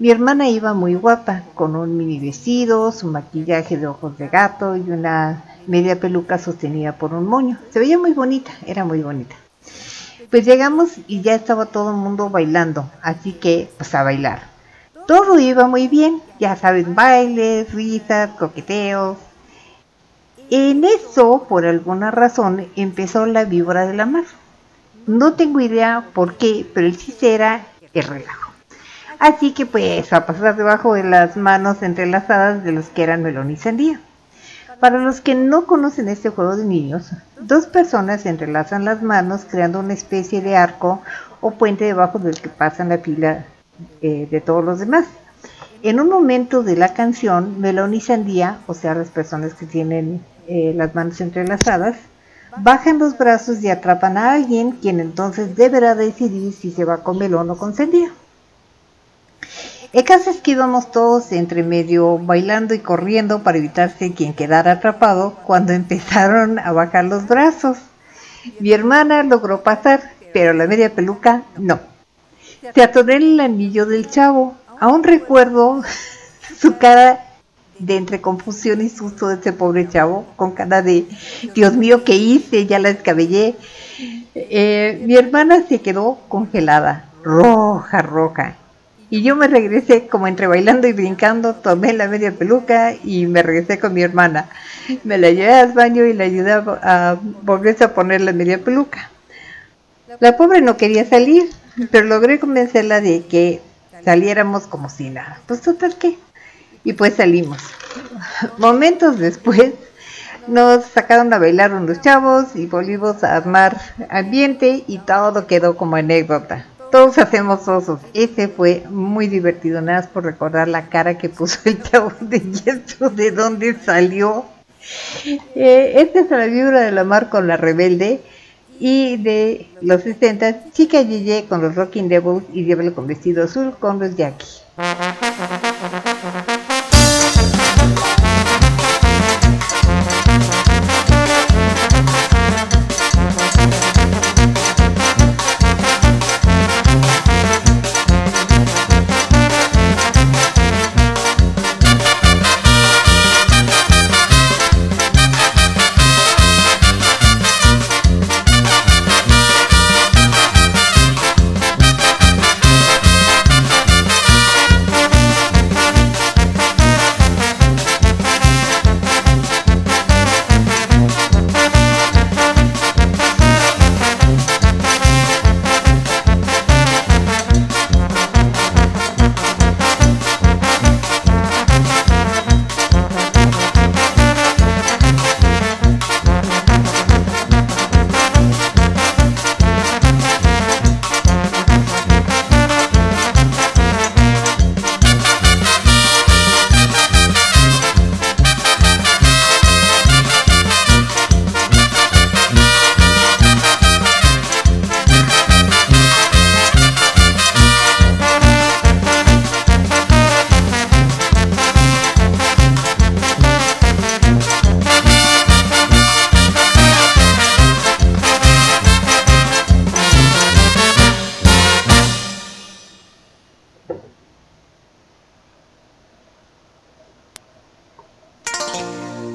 Mi hermana iba muy guapa, con un mini vestido, su maquillaje de ojos de gato y una media peluca sostenida por un moño. Se veía muy bonita, era muy bonita. Pues llegamos y ya estaba todo el mundo bailando, así que pues a bailar. Todo iba muy bien, ya saben, bailes, risas, coqueteos. En eso, por alguna razón, empezó la víbora de la mar. No tengo idea por qué, pero el chiste era el relajo. Así que pues a pasar debajo de las manos entrelazadas de los que eran melón y sandía. Para los que no conocen este juego de niños, dos personas entrelazan las manos creando una especie de arco o puente debajo del que pasan la pila eh, de todos los demás. En un momento de la canción, Melón y Sandía, o sea, las personas que tienen eh, las manos entrelazadas, bajan los brazos y atrapan a alguien, quien entonces deberá decidir si se va con Melón o con Sandía. El caso es que íbamos todos entre medio bailando y corriendo para evitarse quien quedara atrapado cuando empezaron a bajar los brazos. Mi hermana logró pasar, pero la media peluca no. Se atoró el anillo del chavo. Aún recuerdo su cara de entre confusión y susto de ese pobre chavo, con cara de Dios mío, ¿qué hice? Ya la descabellé. Eh, mi hermana se quedó congelada, roja, roja. Y yo me regresé como entre bailando y brincando, tomé la media peluca y me regresé con mi hermana. Me la llevé al baño y la ayudé a, a volverse a poner la media peluca. La pobre no quería salir, pero logré convencerla de que saliéramos como si nada. Pues total que. Y pues salimos. Momentos después nos sacaron a bailar unos chavos y volvimos a armar ambiente y todo quedó como anécdota. Todos hacemos osos. Ese fue muy divertido, nada más por recordar la cara que puso el chavo de yeso, de dónde salió. Eh, esta es la vibra de la mar con la rebelde y de los 60, Chica Yeye con los Rocking Devils y Diablo con vestido azul con los Jackie.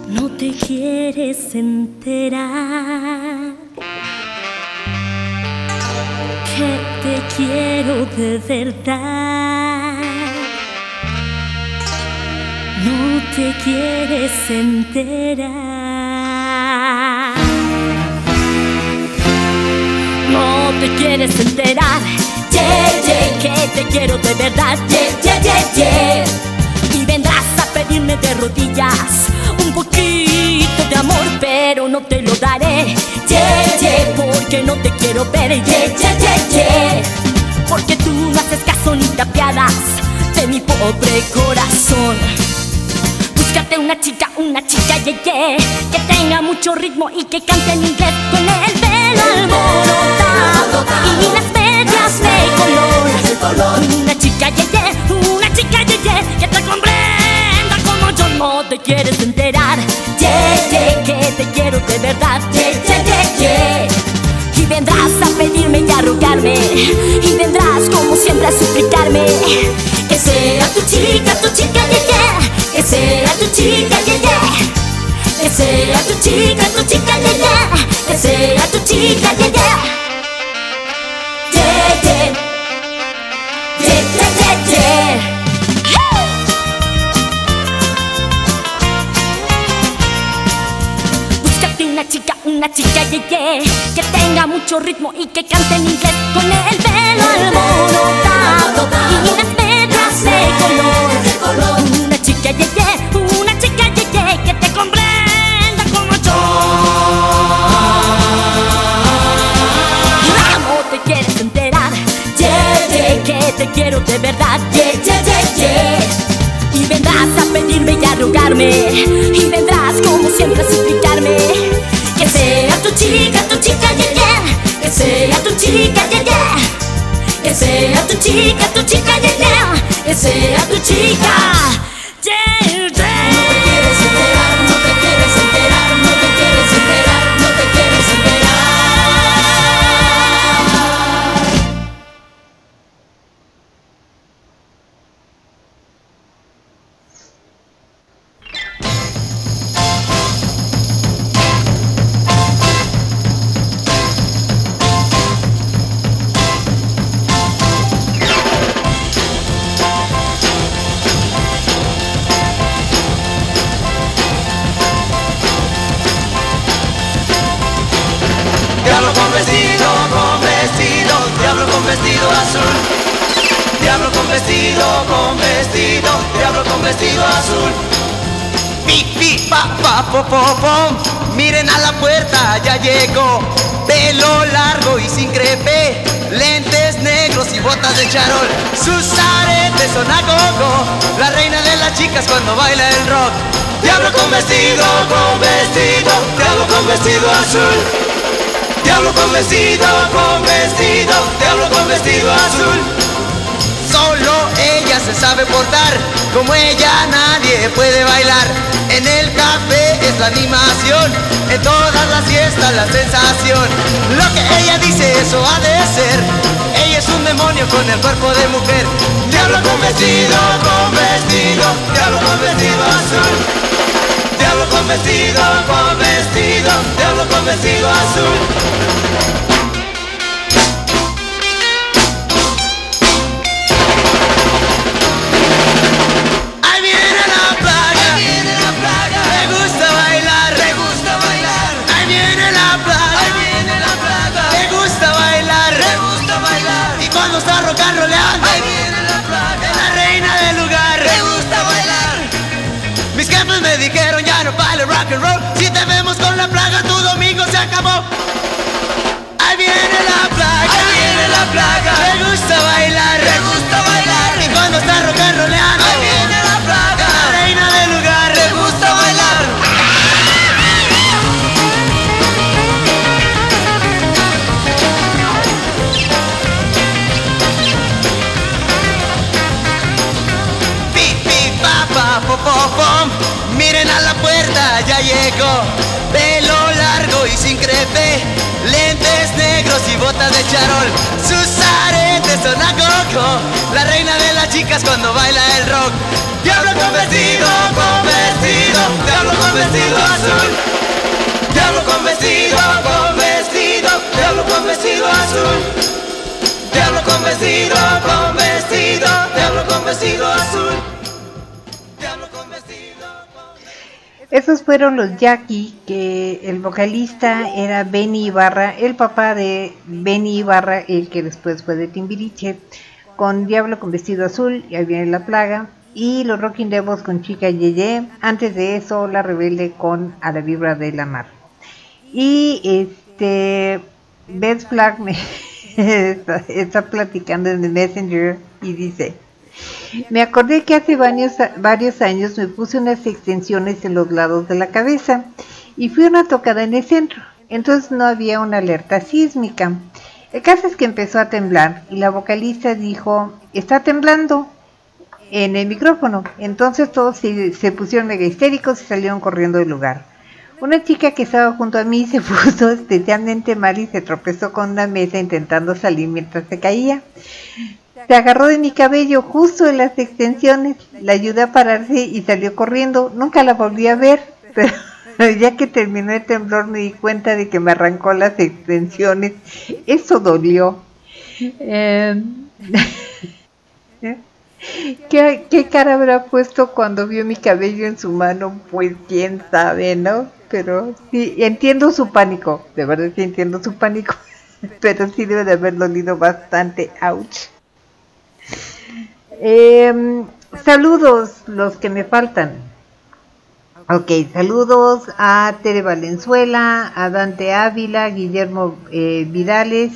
No te quieres enterar que te quiero de verdad. No te quieres enterar. No te quieres enterar Yeah, yeah, que te quiero de verdad. Yeah, yeah, yeah, yeah. Y vendrás a pedirme de rodillas un poquito de amor, pero no te lo daré. Yeah, yeah, porque no te quiero ver. Yeah, yeah, yeah, yeah. Porque tú no haces caso ni te apiadas de mi pobre corazón. Búscate una chica, una chica, yeah, yeah, que tenga mucho ritmo y que cante en inglés con el pelo alborotado y las Una chica, yeah, yeah, una chica, yeah, yeah, que te comprenda como yo no te quieres enterar. Yeah, yeah, que te quiero de verdad. Yeah, yeah, yeah, yeah. Y vendrás a pedirme y a rogarme Y vendrás como siempre a suplicarme. Que sea tu chica, tu chica, yeah, yeah Que sea tu chica, yeah, yeah Que sea tu chica, tu chica, yeah, yeah Que sea tu chica, yeah, yeah una chica, yeah, yeah, que tenga mucho ritmo y que cante en inglés con el pelo alborotado y las medias de color. Una chica, yeah, yeah, una chica, yeah, yeah, que te comprenda como yo. ¿Cómo te quieres enterar? Yeah, que te quiero de verdad. Yeah, yeah. Y vendrás a pedirme y a rogarme Y vendrás como siempre a suplicarme chica, tu chica, yeah, yeah. Que sea tu chica, yeah, yeah. Que sea tu chica, tu chica, yeah, yeah. Que sea tu chica cuando baila el rock. Diablo con vestido, con vestido, diablo con vestido azul. Diablo con vestido, con vestido, diablo con vestido azul. Solo ella se sabe portar, como ella nadie puede bailar. En el café es la animación, en todas las fiestas la sensación. Lo que ella dice eso ha de ser. Es un demonio con el cuerpo de mujer. Diablo con vestido, con vestido, diablo con vestido azul. Diablo con vestido, con vestido, diablo con vestido azul. Ahí viene la plaga, es la reina del lugar, le gusta bailar. Mis jefes me dijeron ya no baile rock and roll. Si te vemos con la plaga tu domingo se acabó. Ahí viene la plaga. Ahí viene la plaga. Le gusta bailar. Gusta gallego, pelo largo y sin crepe, lentes negros y botas de charol, sus aretes son a coco, la reina de las chicas cuando baila el rock. Diablo con vestido, con vestido, diablo con vestido azul. Diablo con vestido, con vestido, diablo con vestido azul. Diablo con vestido, con vestido, diablo con vestido azul. Esos fueron los Jackie, que el vocalista era Benny Ibarra, el papá de Benny Ibarra, el que después fue de Timbiriche, con Diablo con vestido azul, y ahí viene la plaga, y los Rocking Devils con Chica Yeye, antes de eso La Rebelde con A la Vibra de la Mar. Y este, Beth Flag me está, está platicando en el Messenger y dice, me acordé que hace varios, años me puse unas extensiones en los lados de la cabeza y fui una tocada en el centro. Entonces no había una alerta sísmica. El caso es que empezó a temblar y la vocalista dijo, está temblando en el micrófono. Entonces todos se, se pusieron mega histéricos y salieron corriendo del lugar. Una chica que estaba junto a mí se puso especialmente mal y se tropezó con una mesa intentando salir mientras se caía. Se agarró de mi cabello justo en las extensiones, la ayudé a pararse y salió corriendo. Nunca la volví a ver, pero ya que terminó el temblor me di cuenta de que me arrancó las extensiones. Eso dolió. Eh, ¿Qué, ¿Qué cara habrá puesto cuando vio mi cabello en su mano? Pues quién sabe, ¿no? Pero sí, entiendo su pánico, de verdad que entiendo su pánico, pero sí debe de haber dolido bastante, ouch. Eh, saludos, los que me faltan. Ok, saludos a Tere Valenzuela, a Dante Ávila, Guillermo eh, Vidales,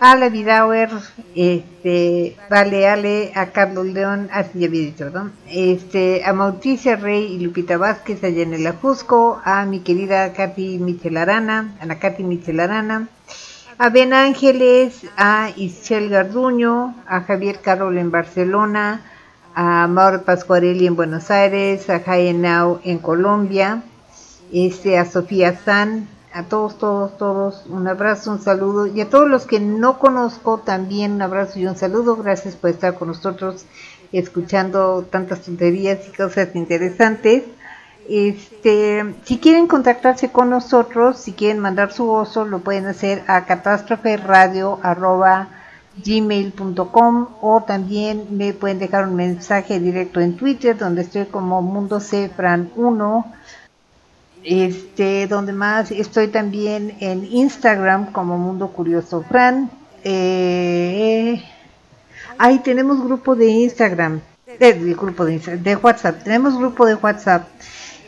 a la Vidauer, este, Vale Ale, a Carlos León, así ya había dicho, ¿no? Este, a Mauricia Rey y Lupita Vázquez, allá en el a mi querida Katy Michelarana, a la Katy Michelarana, a Ben Ángeles, a Ischel Garduño, a Javier Carol en Barcelona, a Mauro Pascuarelli en Buenos Aires, a Jaenau en Colombia, este, a Sofía San, a todos, todos, todos, un abrazo, un saludo, y a todos los que no conozco también un abrazo y un saludo, gracias por estar con nosotros escuchando tantas tonterías y cosas interesantes. Este, si quieren contactarse con nosotros, si quieren mandar su oso, lo pueden hacer a catástroferradio.gmail.com o también me pueden dejar un mensaje directo en Twitter, donde estoy como Mundo Cefran 1. Este, donde más estoy también en Instagram como Mundo Curioso Fran. Eh, ahí tenemos grupo de Instagram, de, de grupo de WhatsApp, tenemos grupo de WhatsApp.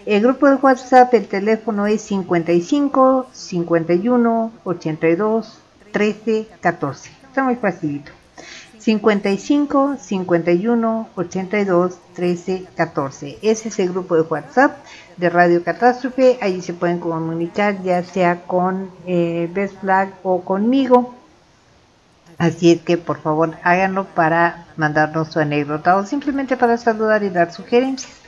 El grupo de WhatsApp, el teléfono es 55 51 82 13 14. Está muy facilito. 55 51 82 13 14. Ese es el grupo de WhatsApp de Radio Catástrofe. Ahí se pueden comunicar ya sea con eh, Best o conmigo. Así es que por favor háganlo para mandarnos su anécdota o simplemente para saludar y dar sugerencias.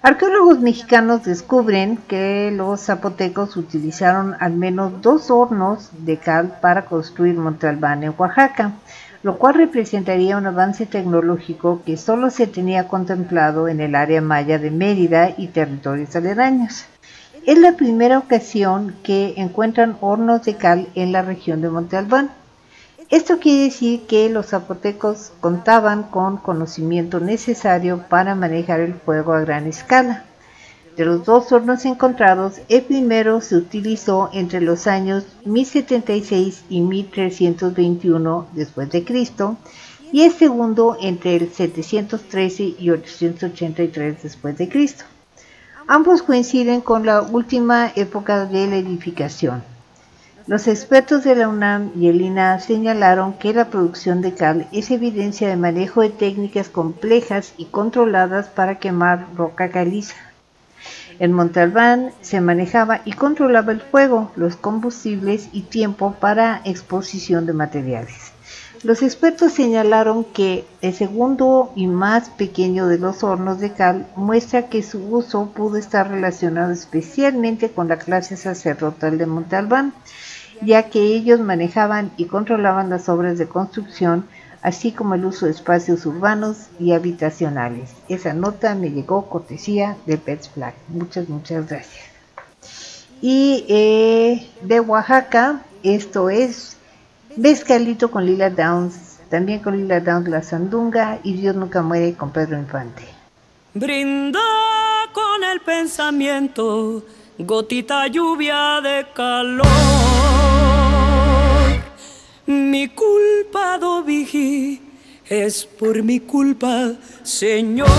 Arqueólogos mexicanos descubren que los zapotecos utilizaron al menos dos hornos de cal para construir Monte Albán en Oaxaca, lo cual representaría un avance tecnológico que solo se tenía contemplado en el área maya de Mérida y territorios aledaños. Es la primera ocasión que encuentran hornos de cal en la región de Monte Albán. Esto quiere decir que los zapotecos contaban con conocimiento necesario para manejar el fuego a gran escala. De los dos hornos encontrados, el primero se utilizó entre los años 1076 y 1321 después de Cristo y el segundo entre el 713 y 883 después de Cristo. Ambos coinciden con la última época de la edificación. Los expertos de la UNAM y el INAH señalaron que la producción de cal es evidencia de manejo de técnicas complejas y controladas para quemar roca caliza. En Monte Albán se manejaba y controlaba el fuego, los combustibles y tiempo para exposición de materiales. Los expertos señalaron que el segundo y más pequeño de los hornos de cal muestra que su uso pudo estar relacionado especialmente con la clase sacerdotal de Monte Albán, ya que ellos manejaban y controlaban las obras de construcción, así como el uso de espacios urbanos y habitacionales. Esa nota me llegó cortesía de Pets Flag. Muchas, muchas gracias. Y eh, de Oaxaca, esto es Mezcalito con Lila Downs también con Lila Downs La Sandunga y Dios nunca muere con Pedro Infante. Brinda con el pensamiento, gotita lluvia de calor. Mi culpa, do es por mi culpa, Señor.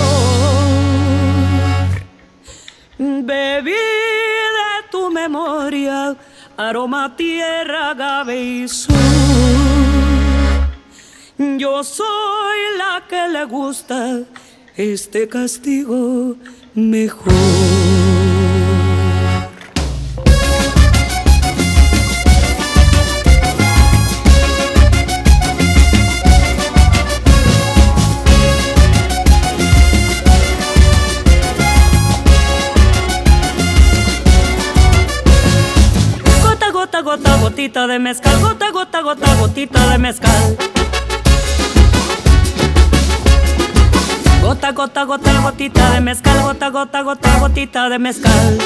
Bebí de tu memoria, aroma, tierra, agave y sur. Yo soy la que le gusta este castigo mejor. Gotita de mezcal, gota, gota, gota, gotita de mezcal. Gota, gota, gota, gotita de mezcal, gota, gota, gota, gotita de mezcal.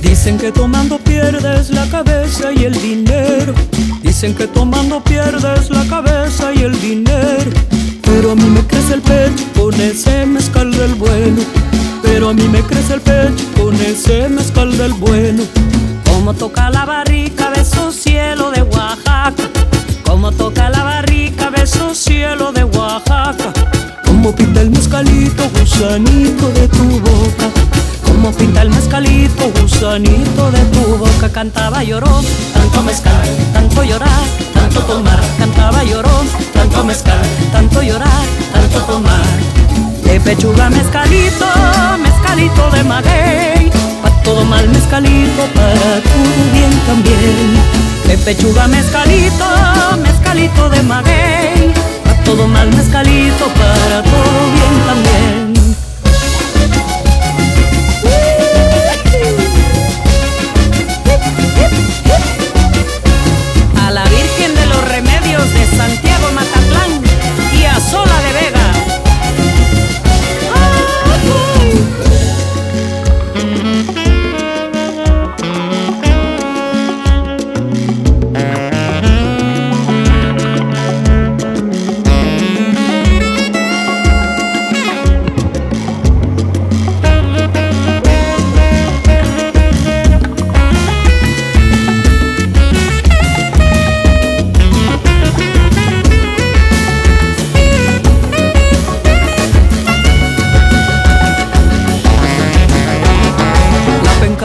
Dicen que tomando pierdes la cabeza y el dinero. Dicen que tomando pierdes la cabeza y el dinero. Pero a mí me crece el pecho con ese mezcal del bueno. Pero a mí me crece el pecho con ese mezcal del bueno. Como toca la barrica de su cielo de Oaxaca. Como toca la barrica, beso cielo de Oaxaca. Como pinta el mezcalito, gusanito de tu boca. Como pinta el mezcalito, gusanito de tu boca. Cantaba lloró, tanto mezcal, tanto llorar, tanto tomar. Cantaba lloró, tanto mezcal, tanto llorar, tanto tomar. De pechuga mezcalito, mezcalito de maguey. Pa' todo mal mezcalito, para tu bien también. De pechuga mezcalito, mezcalito de maguey. A todo mal mezcalito, para todo bien también. A la Virgen de los Remedios de Santiago Matatlán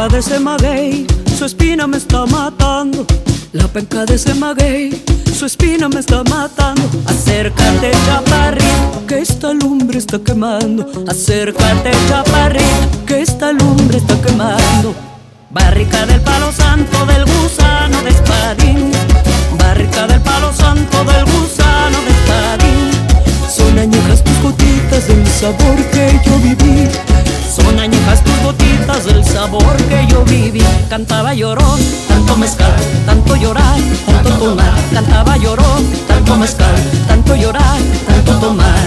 de ese maguey, su espina me está matando. La penca de ese maguey, su espina me está matando. Acércate, chaparrito, que esta lumbre está quemando. Acércate, chaparrito, que esta lumbre está quemando. Barrica del palo santo del gusano de espadín. Barrica del palo santo del gusano de espadín. Son añejas tus gotitas del sabor que yo viví. Son añejas gotitas del sabor que yo viví. Cantaba llorón, tanto mezcal, tanto llorar, tanto tomar. Cantaba llorón, tanto mezcal, tanto llorar, tanto tomar.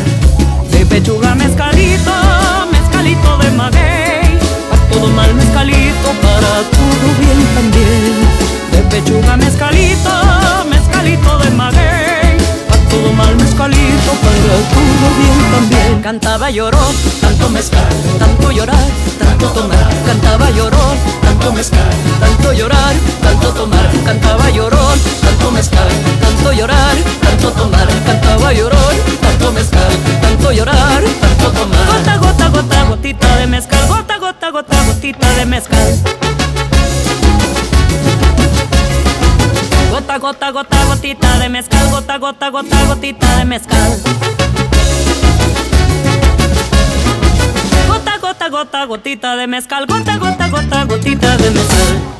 De pechuga mezcalito, mezcalito de maguey. A todo mal mezcalito, para todo bien también. De pechuga mezcalito, mezcalito de maguey. Mal mezcalito, para todo bien también. Cantaba lloró, tanto mezcal, tanto llorar, tanto tomar. Cantaba lloró, tanto mezcal, tanto llorar, tanto tomar. Cantaba lloró, tanto mezcal, tanto llorar, tanto tomar. Cantaba lloró, tanto mezcal, tanto llorar, tanto tomar. Gota, gota, gota, gotita de mezcal. Gota, gota, gota, gotita de mezcal. Gota, gota, gota, gotita de mezcal. Gota, gota, gota, gotita de mezcal. Gota, gota, gota, gotita de mezcal. Gota, gota, gota, gotita de mezcal.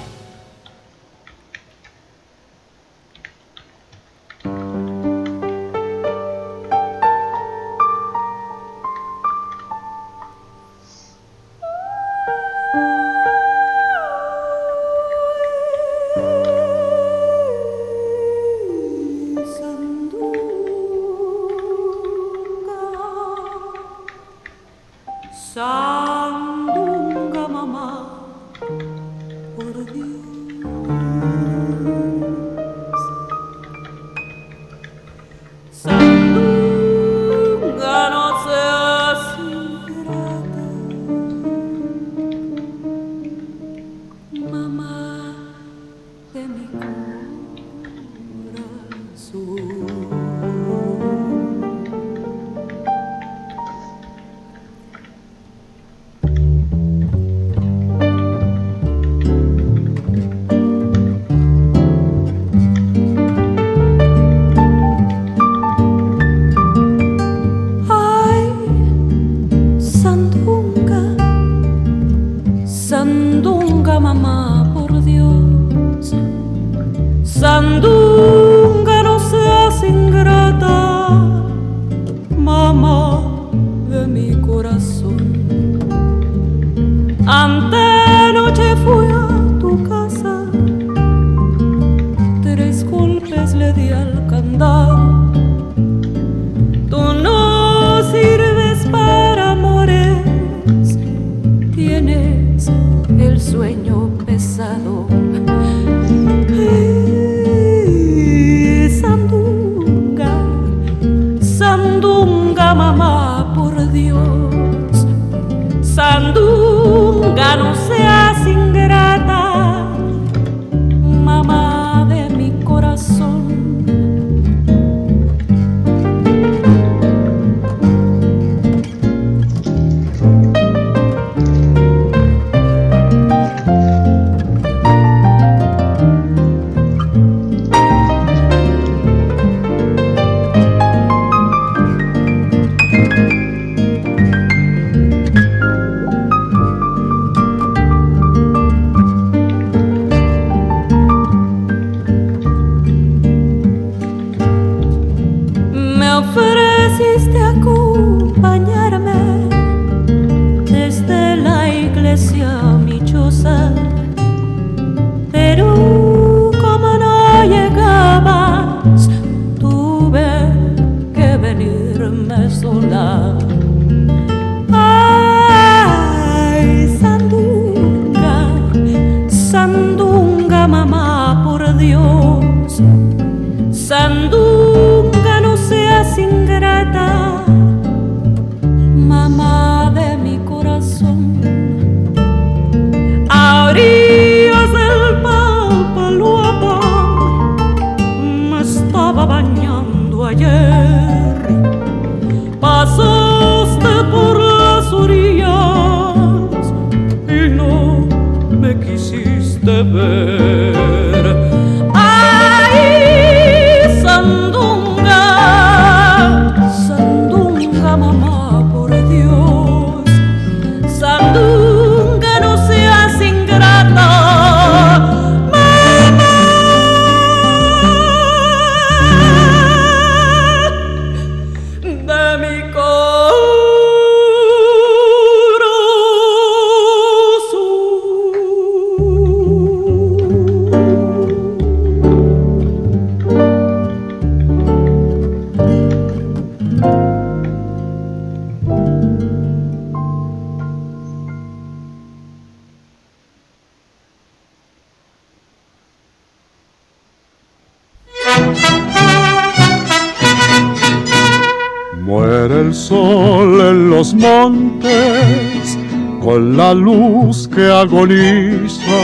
Agoniza,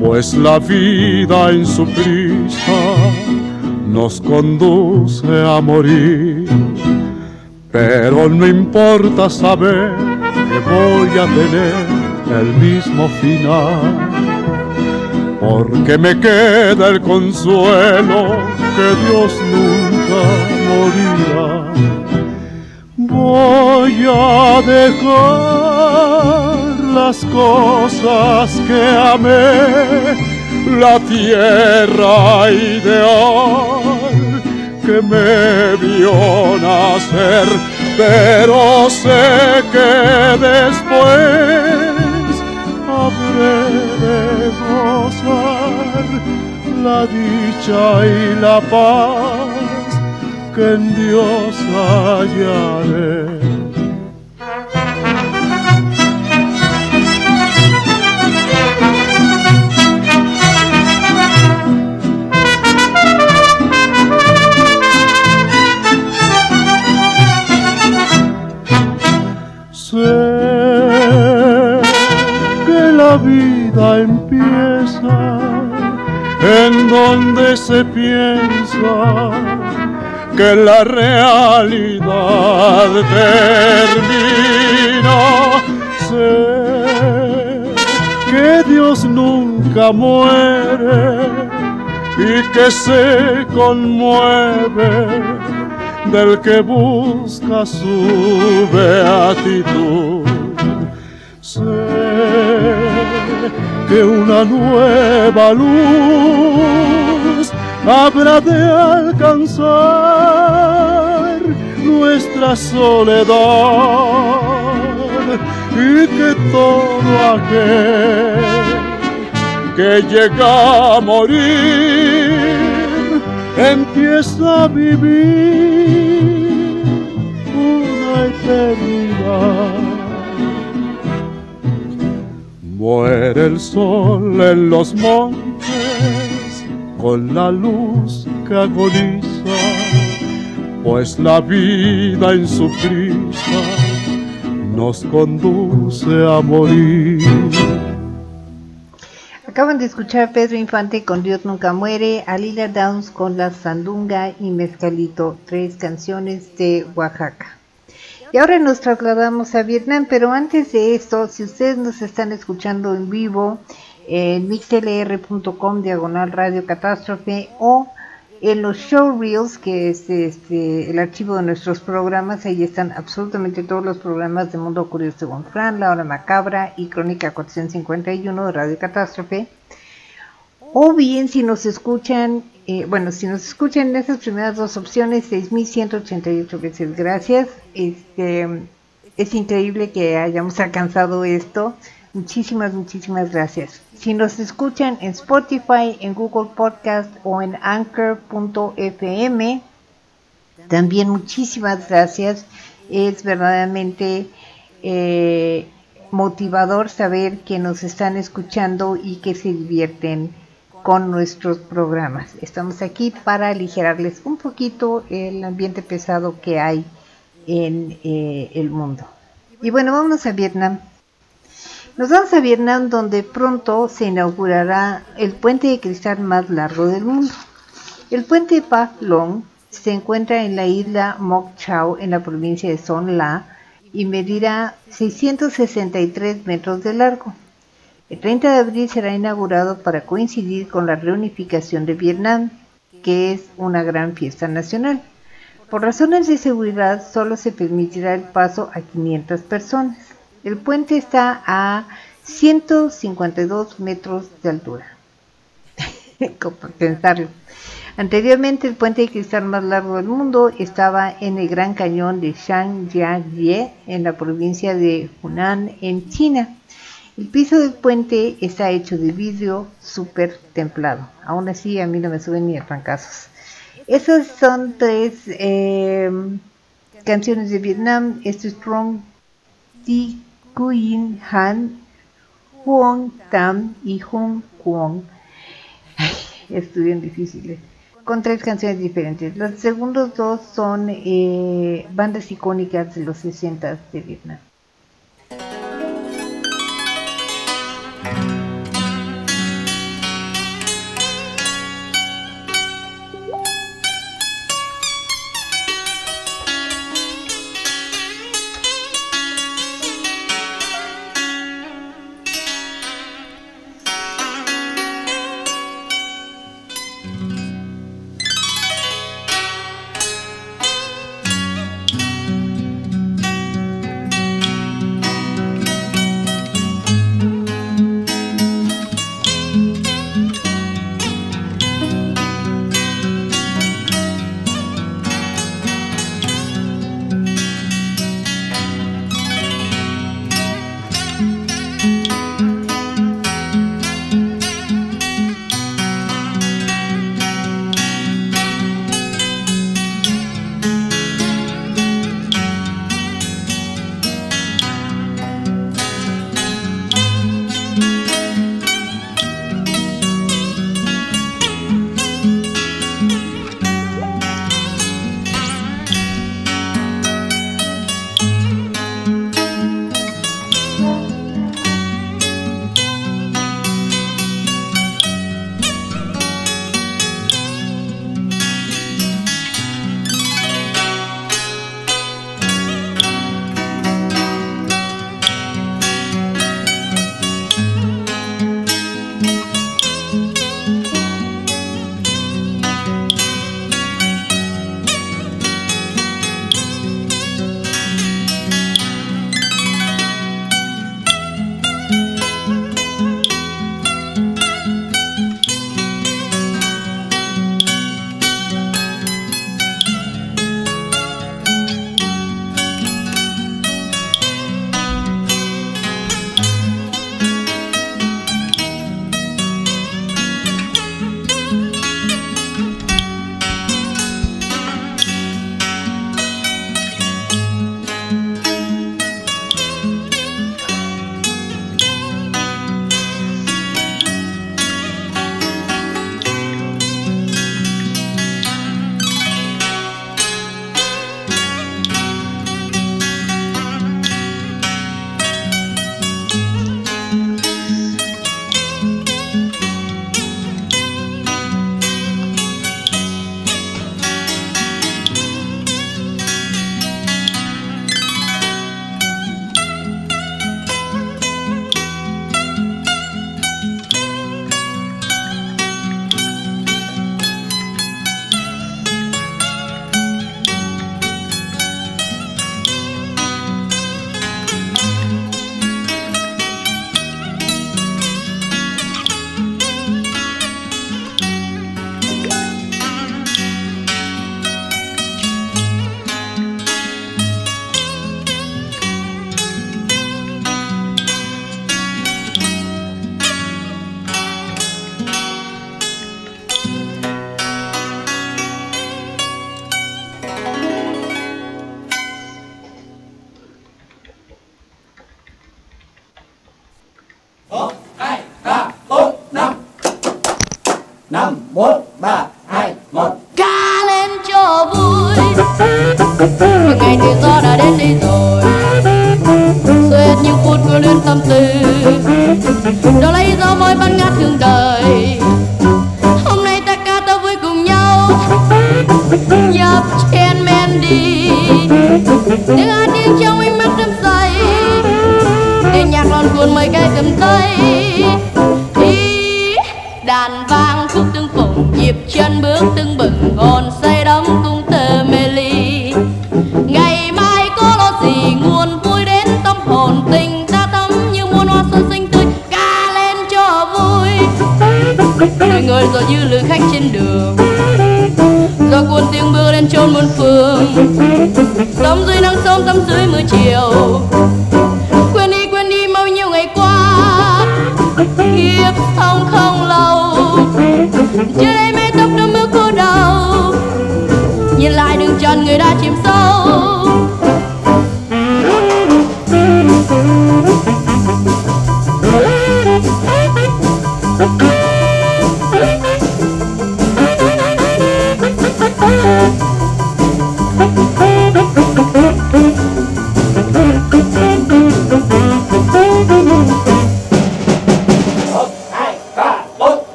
pues la vida en su prisa nos conduce a morir. Pero no importa saber que voy a tener el mismo final porque me queda el consuelo que Dios nunca morirá. Voy a dejar las cosas que amé, la tierra ideal que me vio nacer, pero sé que después habré de gozar la dicha y la paz que en Dios hallaré. Donde se piensa que la realidad termina. Sé que Dios nunca muere y que se conmueve del que busca su beatitud. Sé que una nueva luz habrá de alcanzar nuestra soledad y que todo aquel que llega a morir empieza a vivir una eternidad. Muere el sol en los montes con la luz que agoniza, pues la vida en su prisa nos conduce a morir. Acaban de escuchar a Pedro Infante con Dios Nunca Muere, a Lila Downs con La Sandunga y Mezcalito, tres canciones de Oaxaca. Y ahora nos trasladamos a Vietnam, pero antes de esto, si ustedes nos están escuchando en vivo en mixlr.com diagonal radio catástrofe o en los show reels, que es este, el archivo de nuestros programas, ahí están absolutamente todos los programas de Mundo Curioso según Fran, La Hora Macabra y Crónica 451 de Radio Catástrofe. O bien si nos escuchan, eh, bueno, si nos escuchan en esas primeras dos opciones, 6.188 veces gracias. Este, es increíble que hayamos alcanzado esto. Muchísimas, muchísimas gracias. Si nos escuchan en Spotify, en Google Podcast o en anchor.fm, también muchísimas gracias. Es verdaderamente eh, motivador saber que nos están escuchando y que se divierten con nuestros programas. Estamos aquí para aligerarles un poquito el ambiente pesado que hay en eh, el mundo. Y bueno, vámonos a Vietnam. Nos vamos a Vietnam donde pronto se inaugurará el puente de cristal más largo del mundo. El puente de Pa Long se encuentra en la isla Moc Chau en la provincia de Son La y medirá 663 metros de largo. El 30 de abril será inaugurado para coincidir con la reunificación de Vietnam, que es una gran fiesta nacional. Por razones de seguridad solo se permitirá el paso a 500 personas. El puente está a 152 metros de altura. Como pensarlo. Anteriormente el puente de cristal más largo del mundo estaba en el Gran Cañón de Shangjiajie en la provincia de Hunan en China. El piso del puente está hecho de vidrio súper templado. Aún así a mí no me suben ni a fracasos. Esas son tres eh, canciones de Vietnam. Esto es Strong Ti Nguyen Han, Huong Tam y Hung Kwong. Estuvieron difíciles. Con tres canciones diferentes. Los segundos dos son eh, bandas icónicas de los 60 de Vietnam.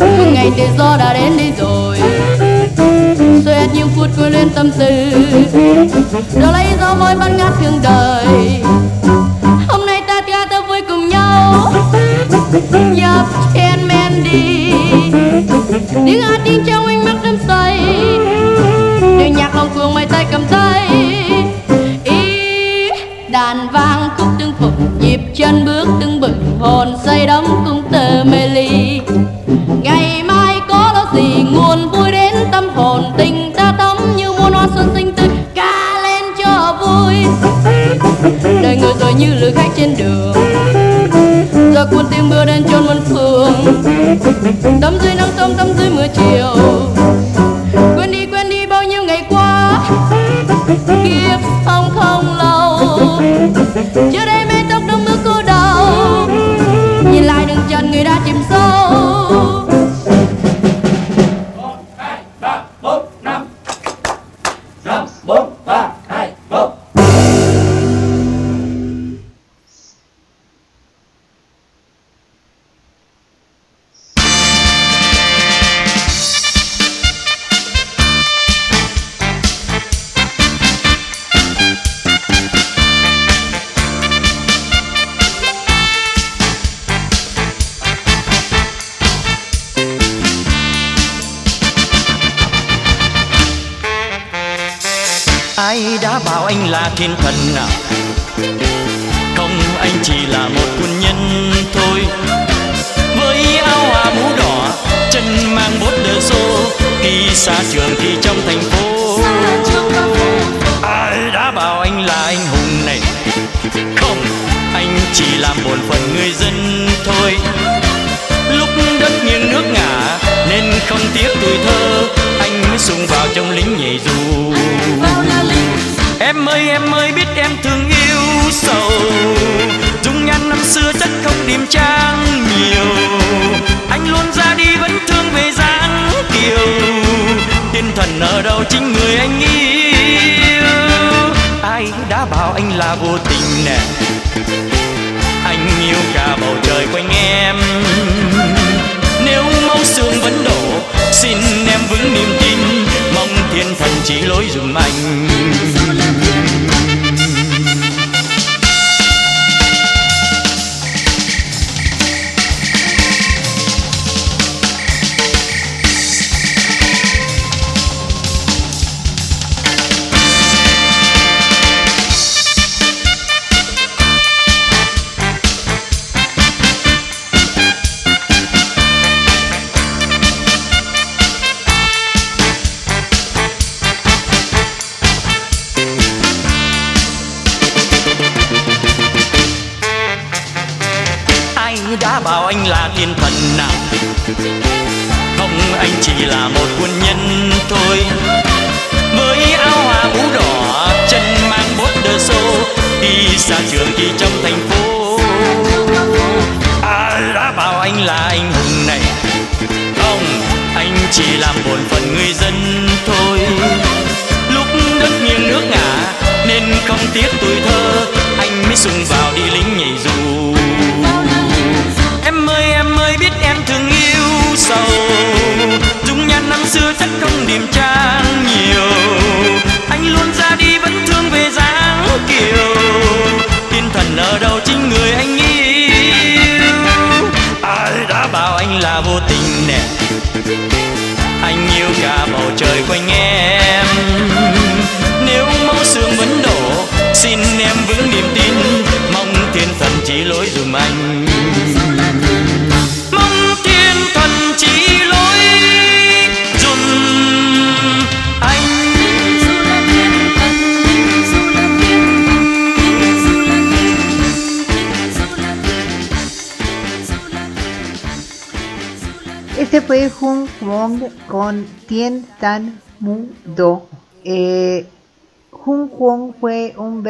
nhưng ngày tự do đã đến đi rồi. Xoẹt những phút cứ lên tâm sự, đó lấy do môi bắt ngát thương đời hôm nay ta ta ta vui cùng nhau, dập chen men đi. Tiếng hát tiếng trong ánh mắt đắm say điệu nhạc lòng cuồng mây tay cầm tay. Ý đàn vang khúc tương phục, nhịp chân bước tương bừng hồn say đắm cũng tờ mê ly. cuốn tiếng mưa đến chôn muôn phương. Đắm dây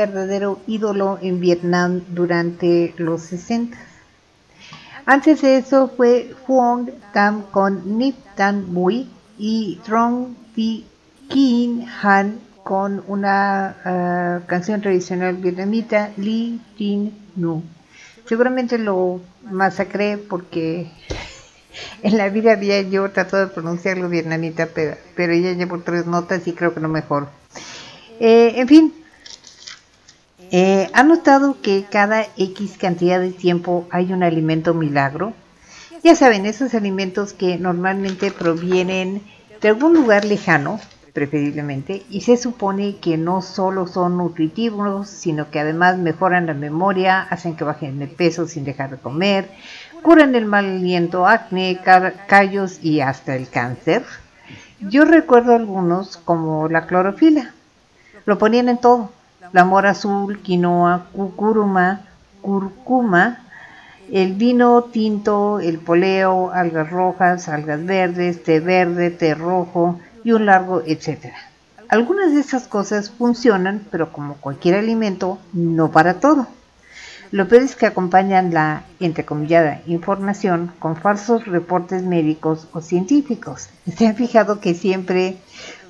verdadero ídolo en Vietnam durante los 60. Antes de eso fue Huong Tam con Nip Tan Bui y Trong Thi Kinh Han con una ah, canción tradicional vietnamita Li Tin Nu. Seguramente lo masacré porque en la vida había yo tratado de pronunciarlo vietnamita, pero, pero ya llevo tres notas y creo que no mejor. Eh, en fin, eh, ¿han notado que cada X cantidad de tiempo hay un alimento milagro? Ya saben, esos alimentos que normalmente provienen de algún lugar lejano, preferiblemente, y se supone que no solo son nutritivos, sino que además mejoran la memoria, hacen que bajen de peso sin dejar de comer, curan el mal aliento, acné, callos y hasta el cáncer. Yo recuerdo algunos como la clorofila. Lo ponían en todo. La mora azul, quinoa, cucuruma, curcuma, el vino tinto, el poleo, algas rojas, algas verdes, té verde, té rojo y un largo etcétera. Algunas de esas cosas funcionan, pero como cualquier alimento, no para todo. Lo peor es que acompañan la entrecomillada información con falsos reportes médicos o científicos. ¿Se han fijado que siempre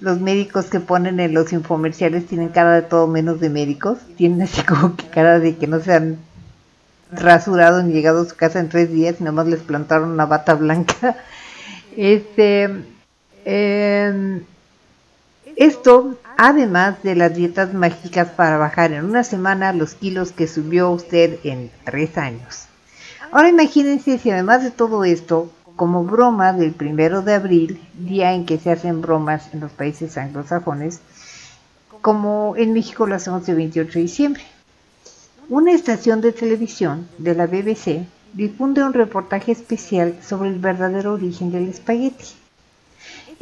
los médicos que ponen en los infomerciales tienen cara de todo menos de médicos? Tienen así como que cara de que no se han rasurado ni llegado a su casa en tres días y nomás les plantaron una bata blanca. Este, em, esto, además de las dietas mágicas para bajar en una semana los kilos que subió usted en tres años. Ahora imagínense si además de todo esto, como broma del primero de abril, día en que se hacen bromas en los países anglosajones, como en México lo hacemos el 28 de diciembre. Una estación de televisión de la BBC difunde un reportaje especial sobre el verdadero origen del espagueti.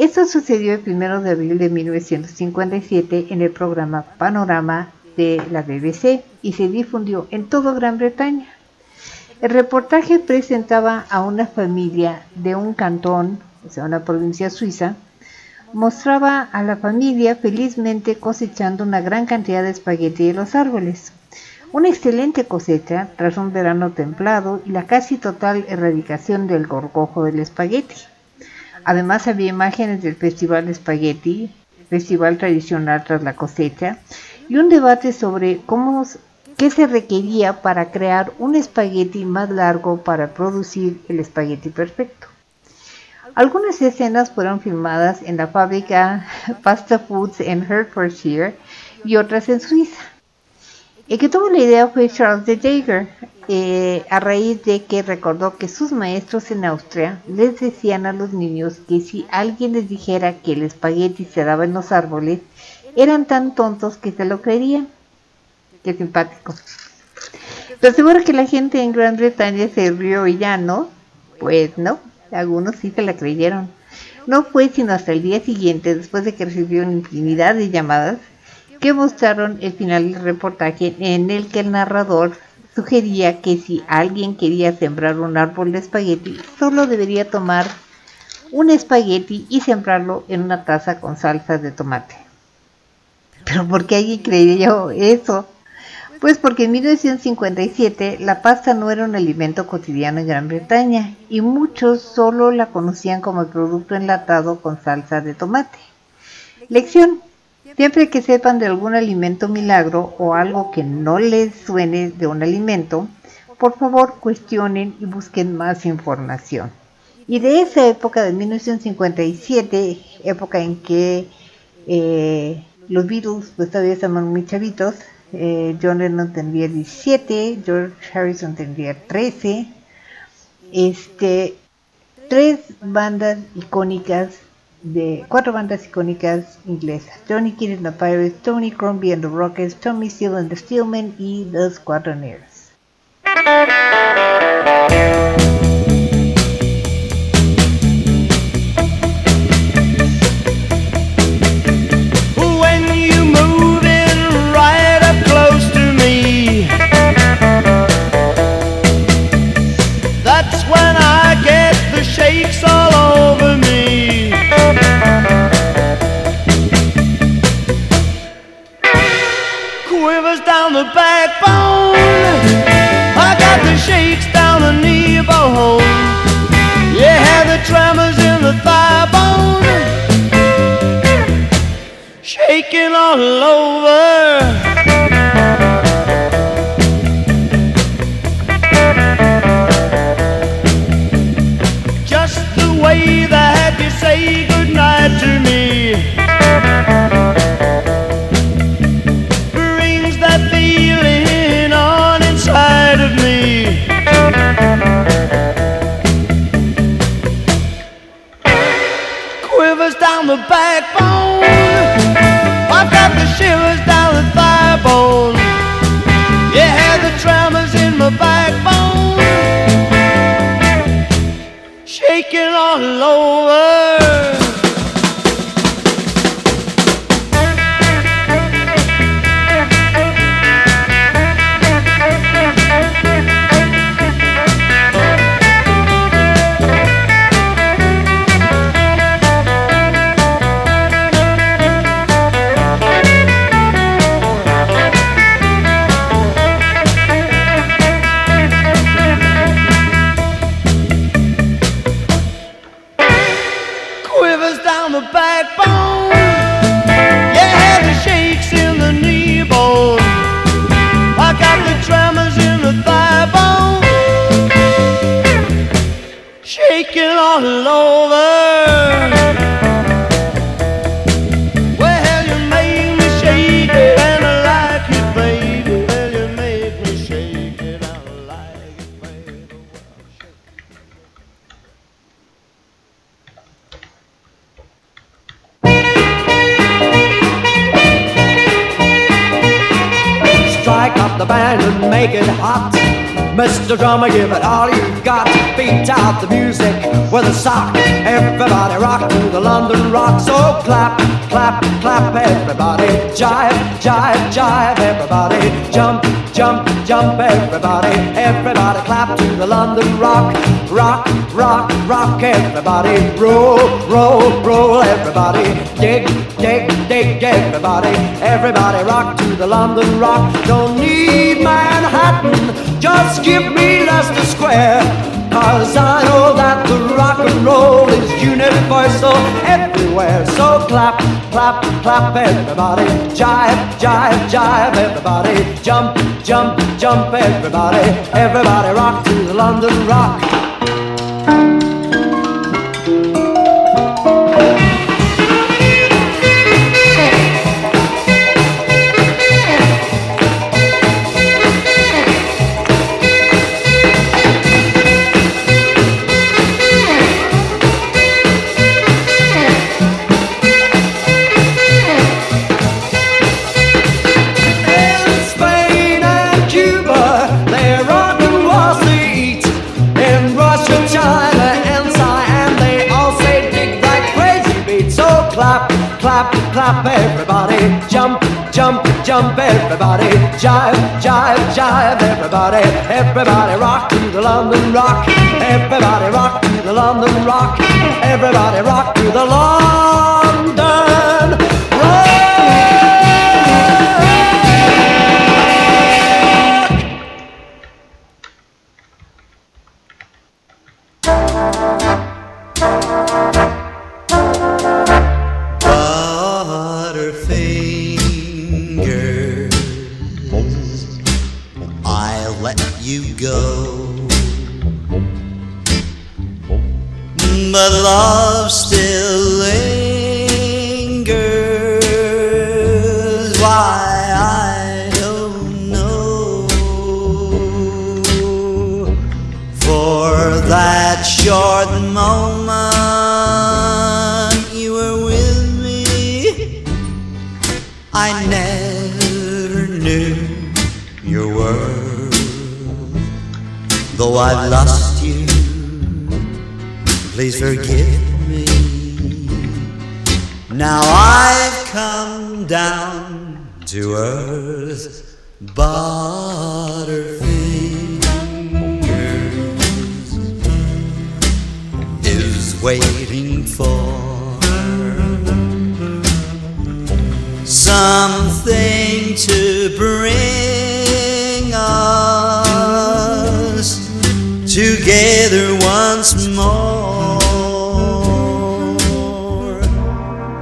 Esto sucedió el 1 de abril de 1957 en el programa Panorama de la BBC y se difundió en toda Gran Bretaña. El reportaje presentaba a una familia de un cantón, o sea, una provincia suiza, mostraba a la familia felizmente cosechando una gran cantidad de espagueti de los árboles. Una excelente cosecha tras un verano templado y la casi total erradicación del gorgojo del espagueti. Además había imágenes del Festival de Espagueti, festival tradicional tras la cosecha, y un debate sobre cómo qué se requería para crear un espagueti más largo para producir el espagueti perfecto. Algunas escenas fueron filmadas en la fábrica Pasta Foods en Hertfordshire y otras en Suiza. El que tuvo la idea fue Charles de Jaeger, eh, a raíz de que recordó que sus maestros en Austria les decían a los niños que si alguien les dijera que el espagueti se daba en los árboles, eran tan tontos que se lo creerían. Qué simpático. Pero seguro que la gente en Gran Bretaña se rió y ya no. Pues no, algunos sí se la creyeron. No fue sino hasta el día siguiente, después de que recibieron infinidad de llamadas, que mostraron el final del reportaje en el que el narrador sugería que si alguien quería sembrar un árbol de espagueti, solo debería tomar un espagueti y sembrarlo en una taza con salsa de tomate. Pero ¿por qué alguien creería eso? Pues porque en 1957 la pasta no era un alimento cotidiano en Gran Bretaña y muchos solo la conocían como el producto enlatado con salsa de tomate. Lección. Siempre que sepan de algún alimento milagro o algo que no les suene de un alimento, por favor cuestionen y busquen más información. Y de esa época de 1957, época en que eh, los Beatles pues todavía estaban muy chavitos, eh, John Lennon tendría 17, George Harrison tendría 13, este, tres bandas icónicas de cuatro bandas icónicas inglesas: Johnny Kidd and the Pirates, Tony Crombie and the Rockets, Tommy Steele and the Steelmen y The Squadroneers. When tremors in the thigh bone shaking all over. Rock, everybody. Roll, roll, roll, everybody. Dig, dig, dig, everybody. Everybody rock to the London rock. Don't need Manhattan, just give me Leicester Square. Cause I know that the rock and roll is universal everywhere. So clap, clap, clap, everybody. Jive, jive, jive, everybody. Jump, jump, jump, everybody. Everybody rock to the London rock. Jump, everybody. Jive, jive, jive, everybody. Everybody rock to the London rock. Everybody rock to the London rock. Everybody rock to the London bring us together once more.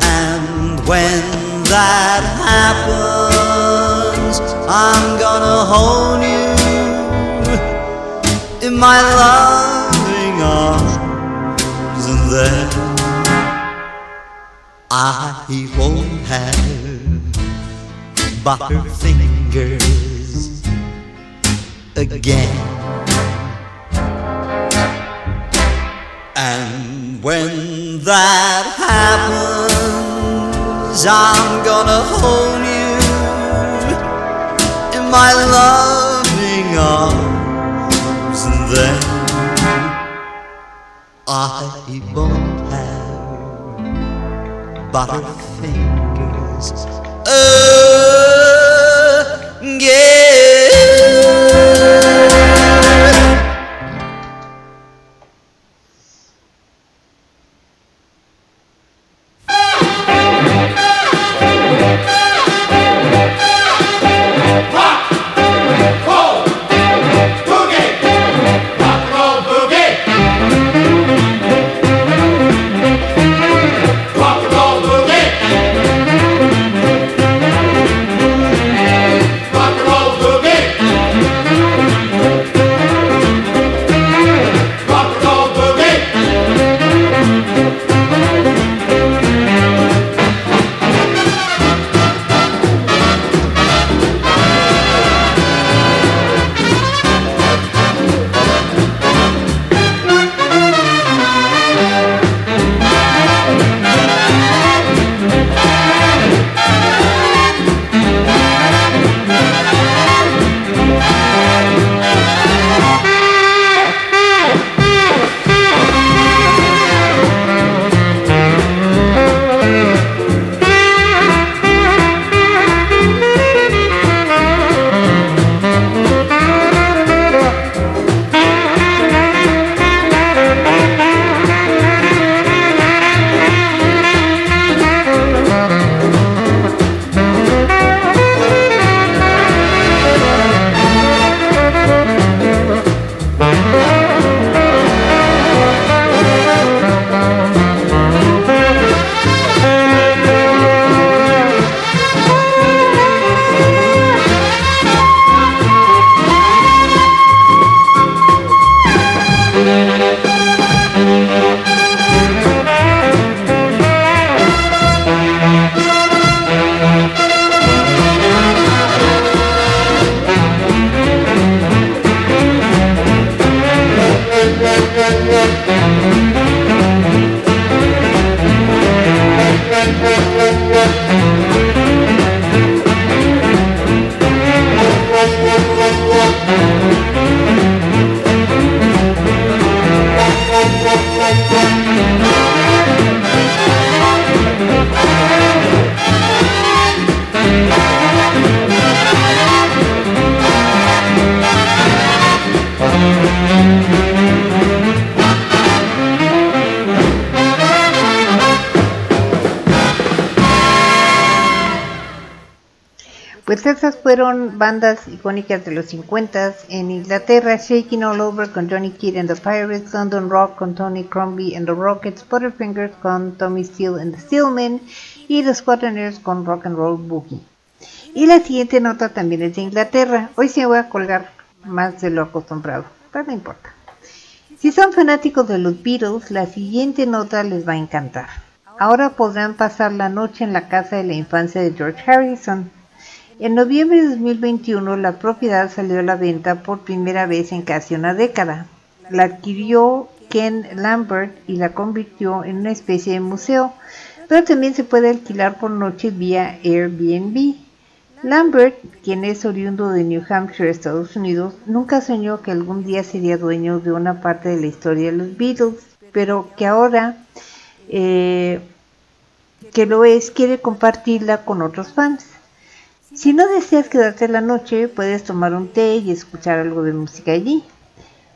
And when that happens, I'm gonna hold you in my loving arms, and then I won't have butterfingers again. And when that happens, I'm gonna hold you in my loving arms, and then I won't have butterfingers இங்கே bandas icónicas de los 50 en Inglaterra, Shaking All Over con Johnny Kidd and the Pirates, London Rock con Tony Crombie and the Rockets, Butterfingers con Tommy Steele and the Steelmen y The Squadroners con Rock and Roll Boogie. Y la siguiente nota también es de Inglaterra. Hoy sí voy a colgar más de lo acostumbrado, pero no importa. Si son fanáticos de los Beatles, la siguiente nota les va a encantar. Ahora podrán pasar la noche en la casa de la infancia de George Harrison. En noviembre de 2021 la propiedad salió a la venta por primera vez en casi una década. La adquirió Ken Lambert y la convirtió en una especie de museo, pero también se puede alquilar por noche vía Airbnb. Lambert, quien es oriundo de New Hampshire, Estados Unidos, nunca soñó que algún día sería dueño de una parte de la historia de los Beatles, pero que ahora eh, que lo es, quiere compartirla con otros fans. Si no deseas quedarte la noche, puedes tomar un té y escuchar algo de música allí.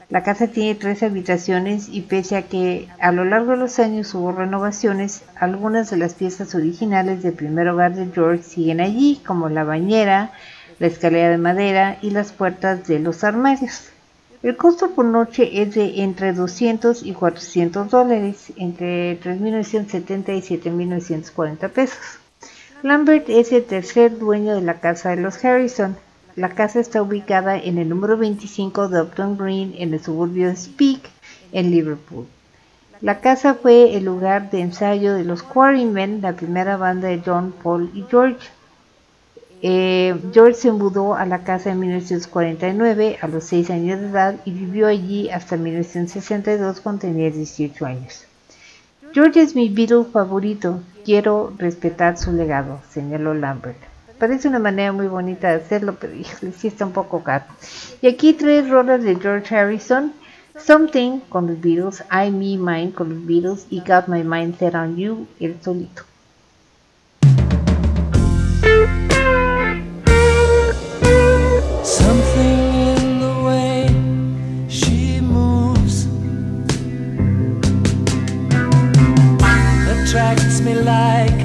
La casa tiene tres habitaciones y pese a que a lo largo de los años hubo renovaciones, algunas de las piezas originales del primer hogar de George siguen allí, como la bañera, la escalera de madera y las puertas de los armarios. El costo por noche es de entre 200 y 400 dólares, entre 3.970 y 7.940 pesos. Lambert es el tercer dueño de la casa de los Harrison. La casa está ubicada en el número 25 de Upton Green, en el suburbio de Speak, en Liverpool. La casa fue el lugar de ensayo de los Quarrymen, la primera banda de John, Paul y George. Eh, George se mudó a la casa en 1949 a los 6 años de edad y vivió allí hasta 1962 cuando tenía 18 años. George es mi Beatle favorito, quiero respetar su legado, señaló Lambert. Parece una manera muy bonita de hacerlo, pero híjole, sí está un poco caro. Y aquí tres rolas de George Harrison. Something con los Beatles, I, Me, Mine con los Beatles y Got My Mind Set on You, el solito. Something attracts me like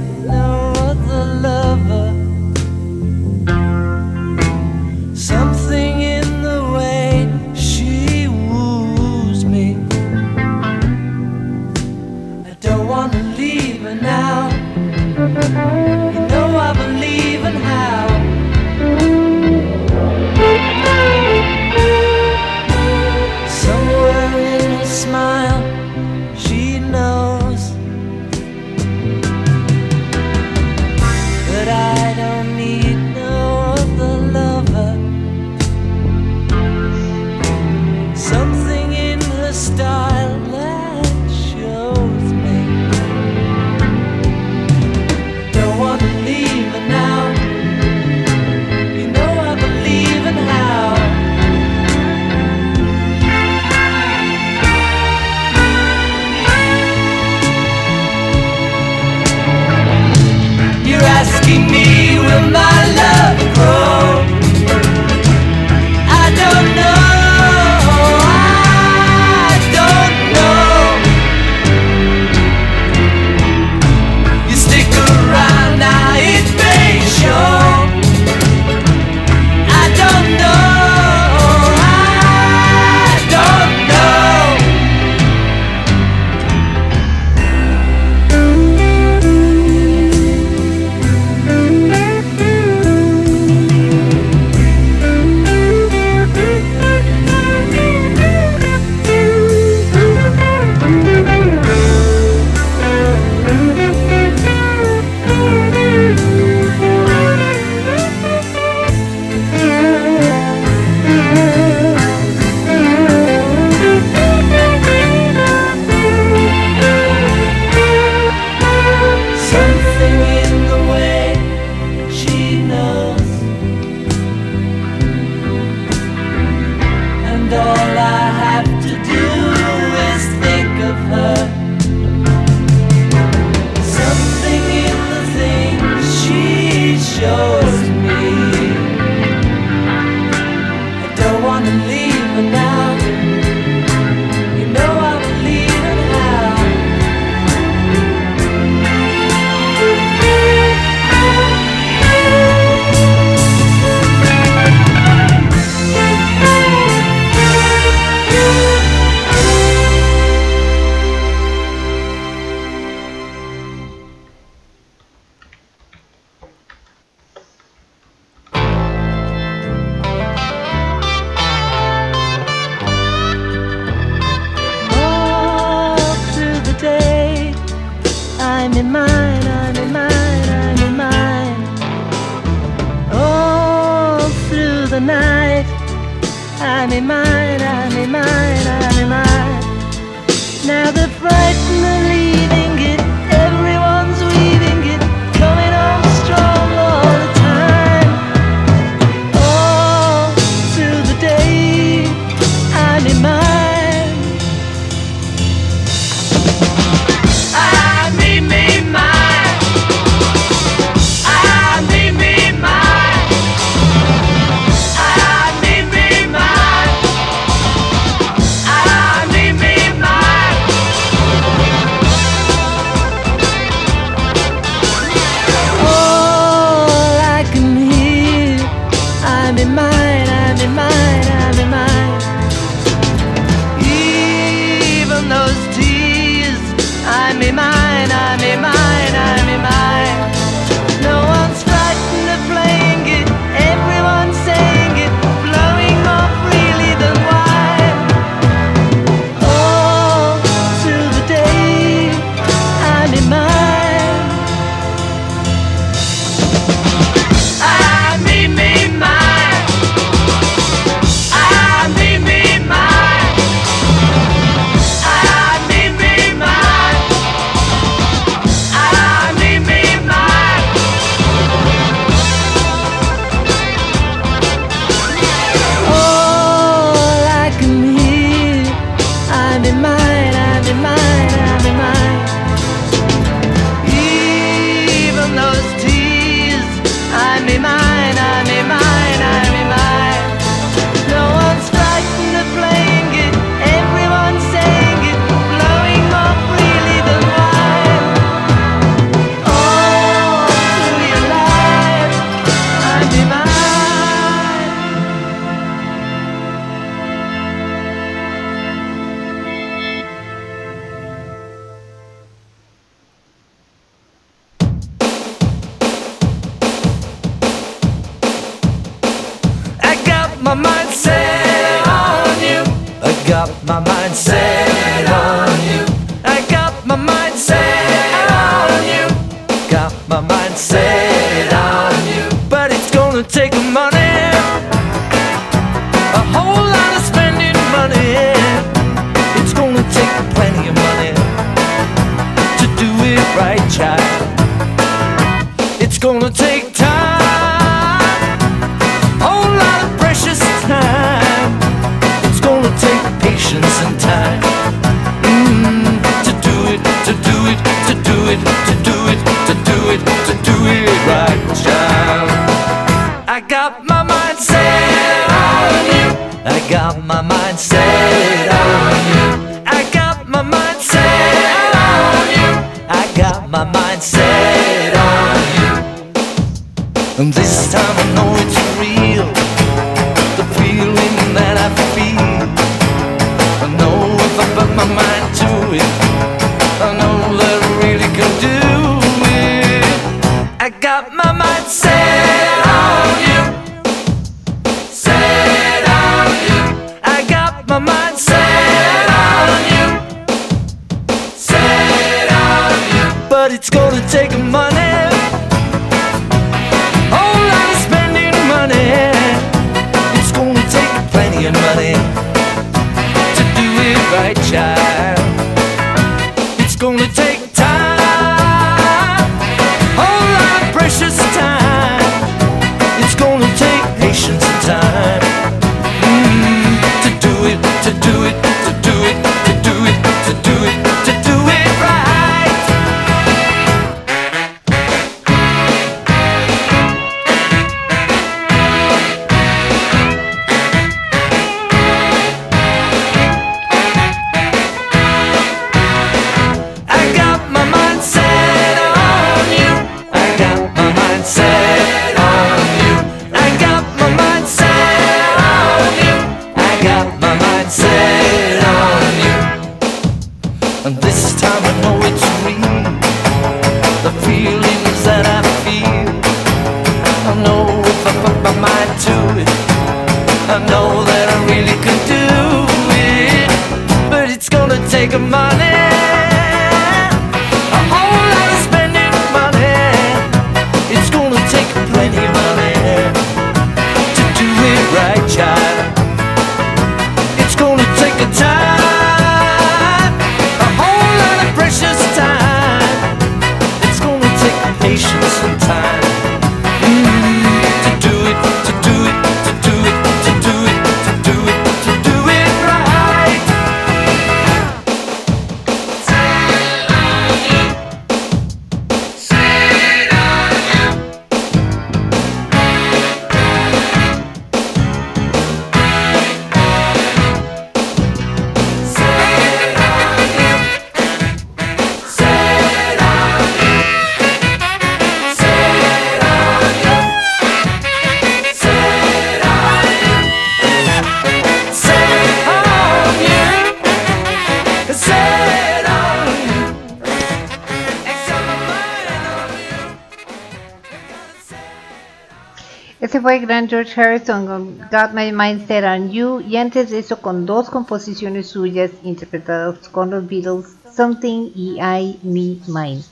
fue el gran George Harrison con Got My Mind Set on You y antes de eso con dos composiciones suyas interpretadas con los Beatles, Something y I Me Mine.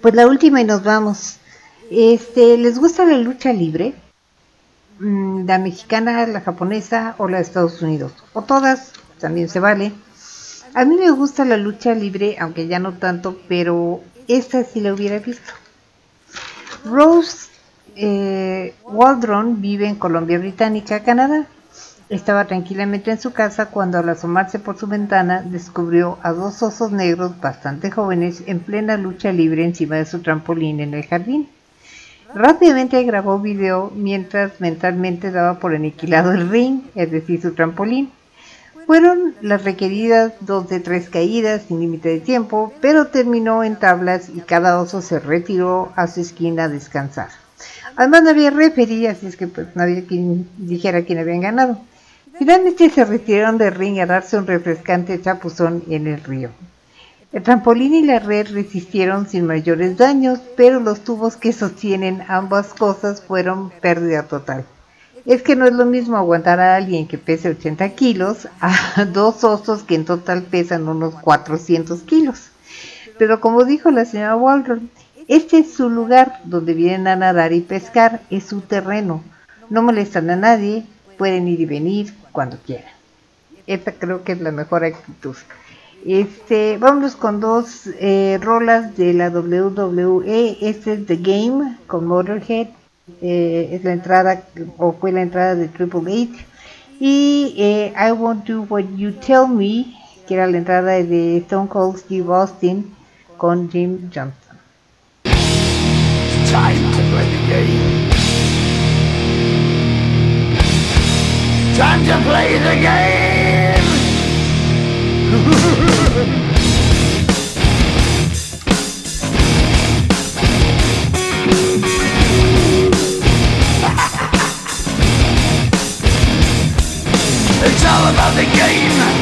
Pues la última y nos vamos. Este, ¿les gusta la lucha libre? Mm, La mexicana, la japonesa o la de Estados Unidos. O todas, también se vale. A mí me gusta la lucha libre, aunque ya no tanto, pero esta sí la hubiera visto. Rose eh, Waldron vive en Colombia Británica, Canadá. Estaba tranquilamente en su casa cuando al asomarse por su ventana descubrió a dos osos negros bastante jóvenes en plena lucha libre encima de su trampolín en el jardín. Rápidamente grabó video mientras mentalmente daba por aniquilado el ring, es decir, su trampolín. Fueron las requeridas dos de tres caídas sin límite de tiempo, pero terminó en tablas y cada oso se retiró a su esquina a descansar. Además no había referee, así es que pues no había quien dijera quién habían ganado. Finalmente se retiraron del ring a darse un refrescante chapuzón en el río. El trampolín y la red resistieron sin mayores daños, pero los tubos que sostienen ambas cosas fueron pérdida total. Es que no es lo mismo aguantar a alguien que pese 80 kilos a dos osos que en total pesan unos 400 kilos. Pero como dijo la señora Waldron, este es su lugar donde vienen a nadar y pescar, es su terreno. No molestan a nadie, pueden ir y venir cuando quieran. Esta creo que es la mejor actitud. Este, vámonos con dos eh, rolas de la WWE. Este es The Game con Motorhead. eh, es la entrada o fue la entrada de Triple H. Y eh, I Won't Do What You Tell Me, que era la entrada de Stone Cold Steve Austin con Jim Johnson. Time to play the game. Time to play the game. It's all about the game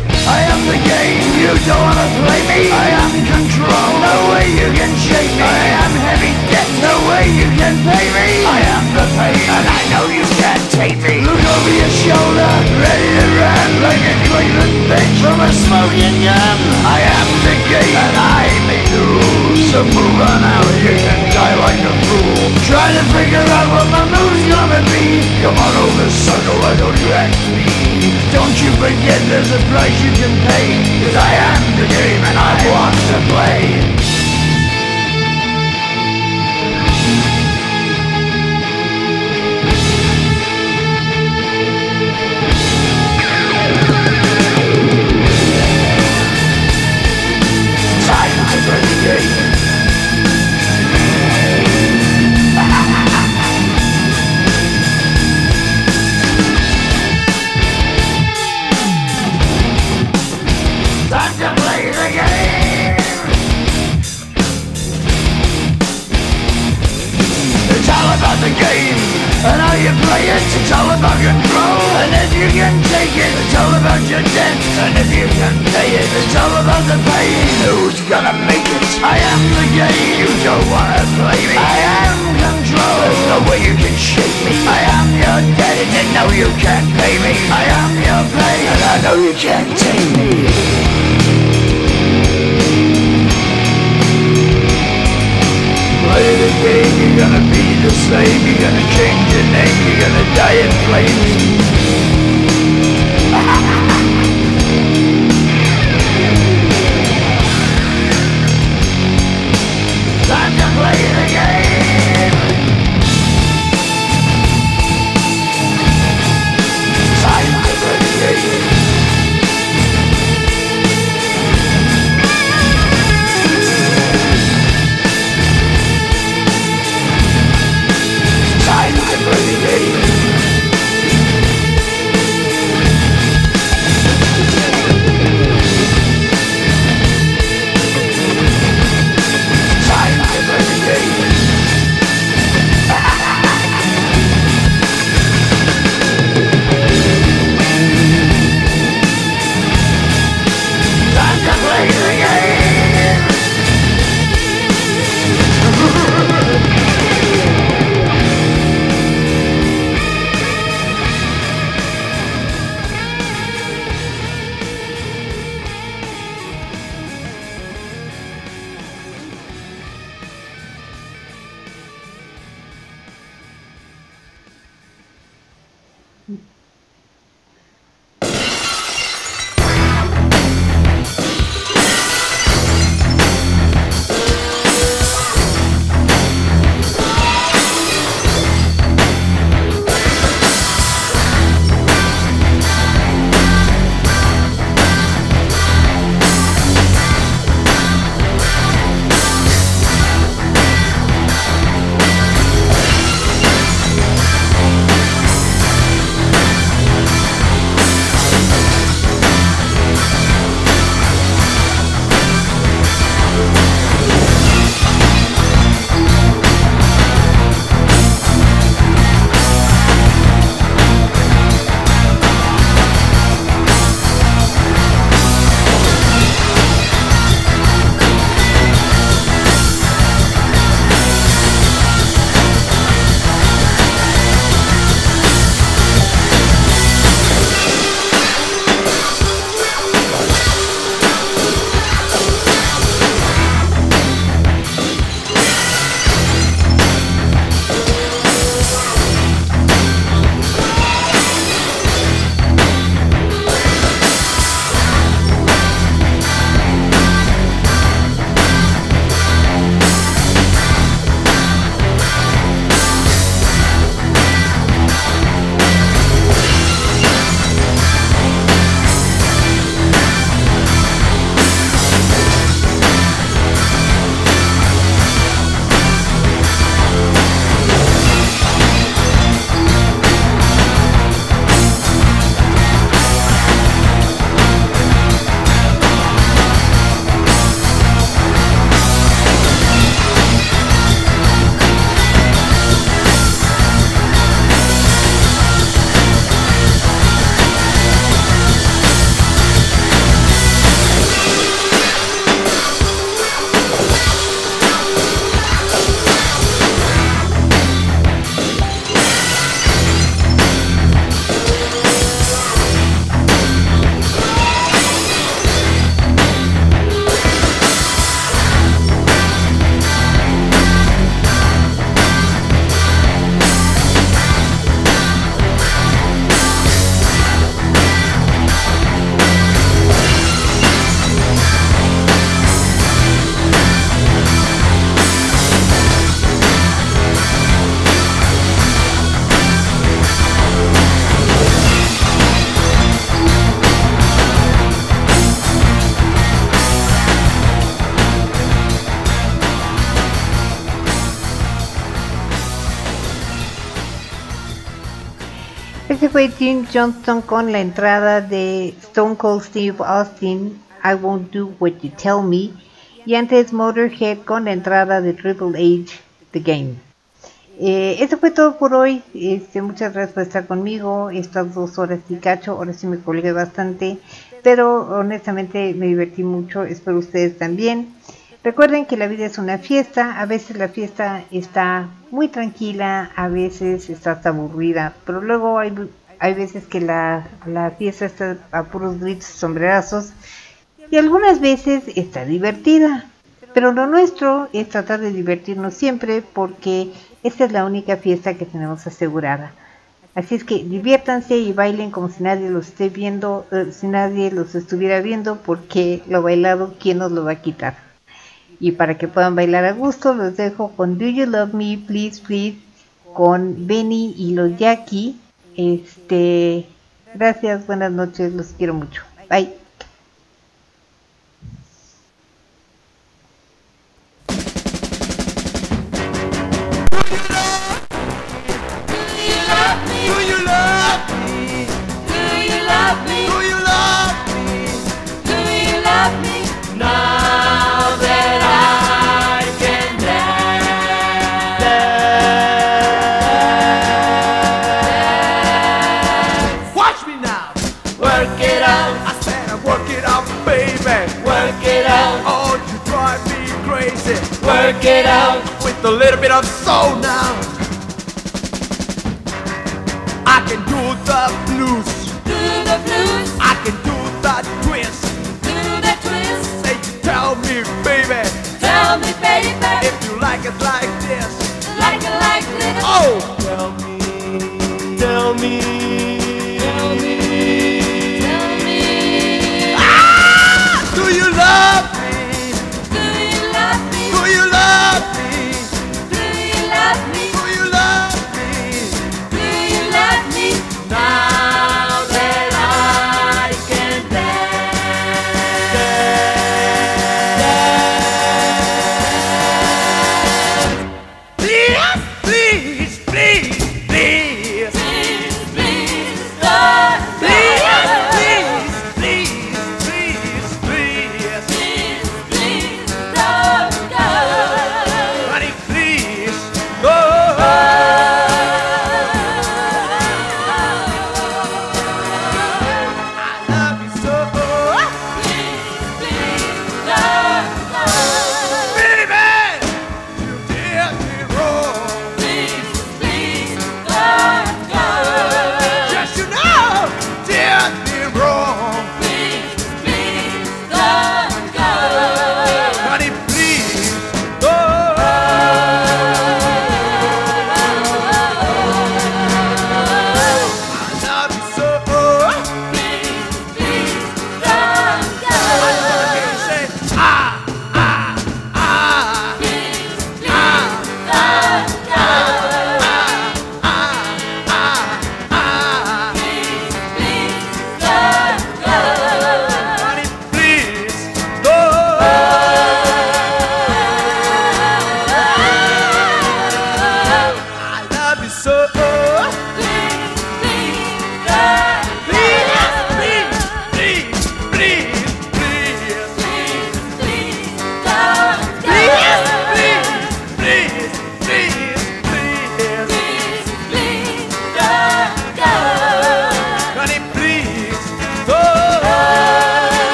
I am the game. You don't wanna play me. I am control. No way you can shake me. I am heavy debt. No way you can pay me. I am the pain, and I know you can't take me. Look over your shoulder, ready to run like a Cleveland bitch from a smoking gun. I am the game, and I make the rules. So move on out, you can die like a fool. Try to figure out what my move's gonna be. Come on over, sucker, why don't you ask me? Don't you forget there's a price you can pay. Cause I am the game and I want to play. You play it. It's all about control, and if you can take it, it's all about your debt. And if you can pay it, it's all about the pain. Who's gonna make it? I am the game. You don't wanna play me. I am control. There's no way you can shake me. I am your debt, and know you can't pay me. I am your pain, and I know you can't take me. Play the game, you're gonna be the same. You're gonna change your name, you're gonna die in flames fue Jim Johnston con la entrada de Stone Cold Steve Austin, I Won't Do What You Tell Me, y antes Motorhead con la entrada de Triple H, The Game. Eh, eso fue todo por hoy. Este, muchas gracias por estar conmigo. Estas dos horas y cacho. Ahora sí me colgué bastante. Pero honestamente me divertí mucho. Espero ustedes también. Recuerden que la vida es una fiesta. A veces la fiesta está muy tranquila. A veces está hasta aburrida. Pero luego hay, hay veces que la, la fiesta está a puros gritos y sombrerazos. Y algunas veces está divertida. Pero lo nuestro es tratar de divertirnos siempre porque esta es la única fiesta que tenemos asegurada. Así es que diviértanse y bailen como si nadie los esté viendo, eh, si nadie los estuviera viendo, porque lo bailado, ¿quién nos lo va a quitar? Y para que puedan bailar a gusto, los dejo con Do You Love Me, Please, Please, con Benny y los Jackie. Este, gracias, buenas noches, los quiero mucho. Bye. a little bit of soul now. I can do the blues. Do the blues. I can do the twist. Do the twist. Say, tell me, baby. Tell me, baby. If you like it like this. Like it like this. Oh, tell me. Tell me. Tell me. Tell me. Ah, do you love?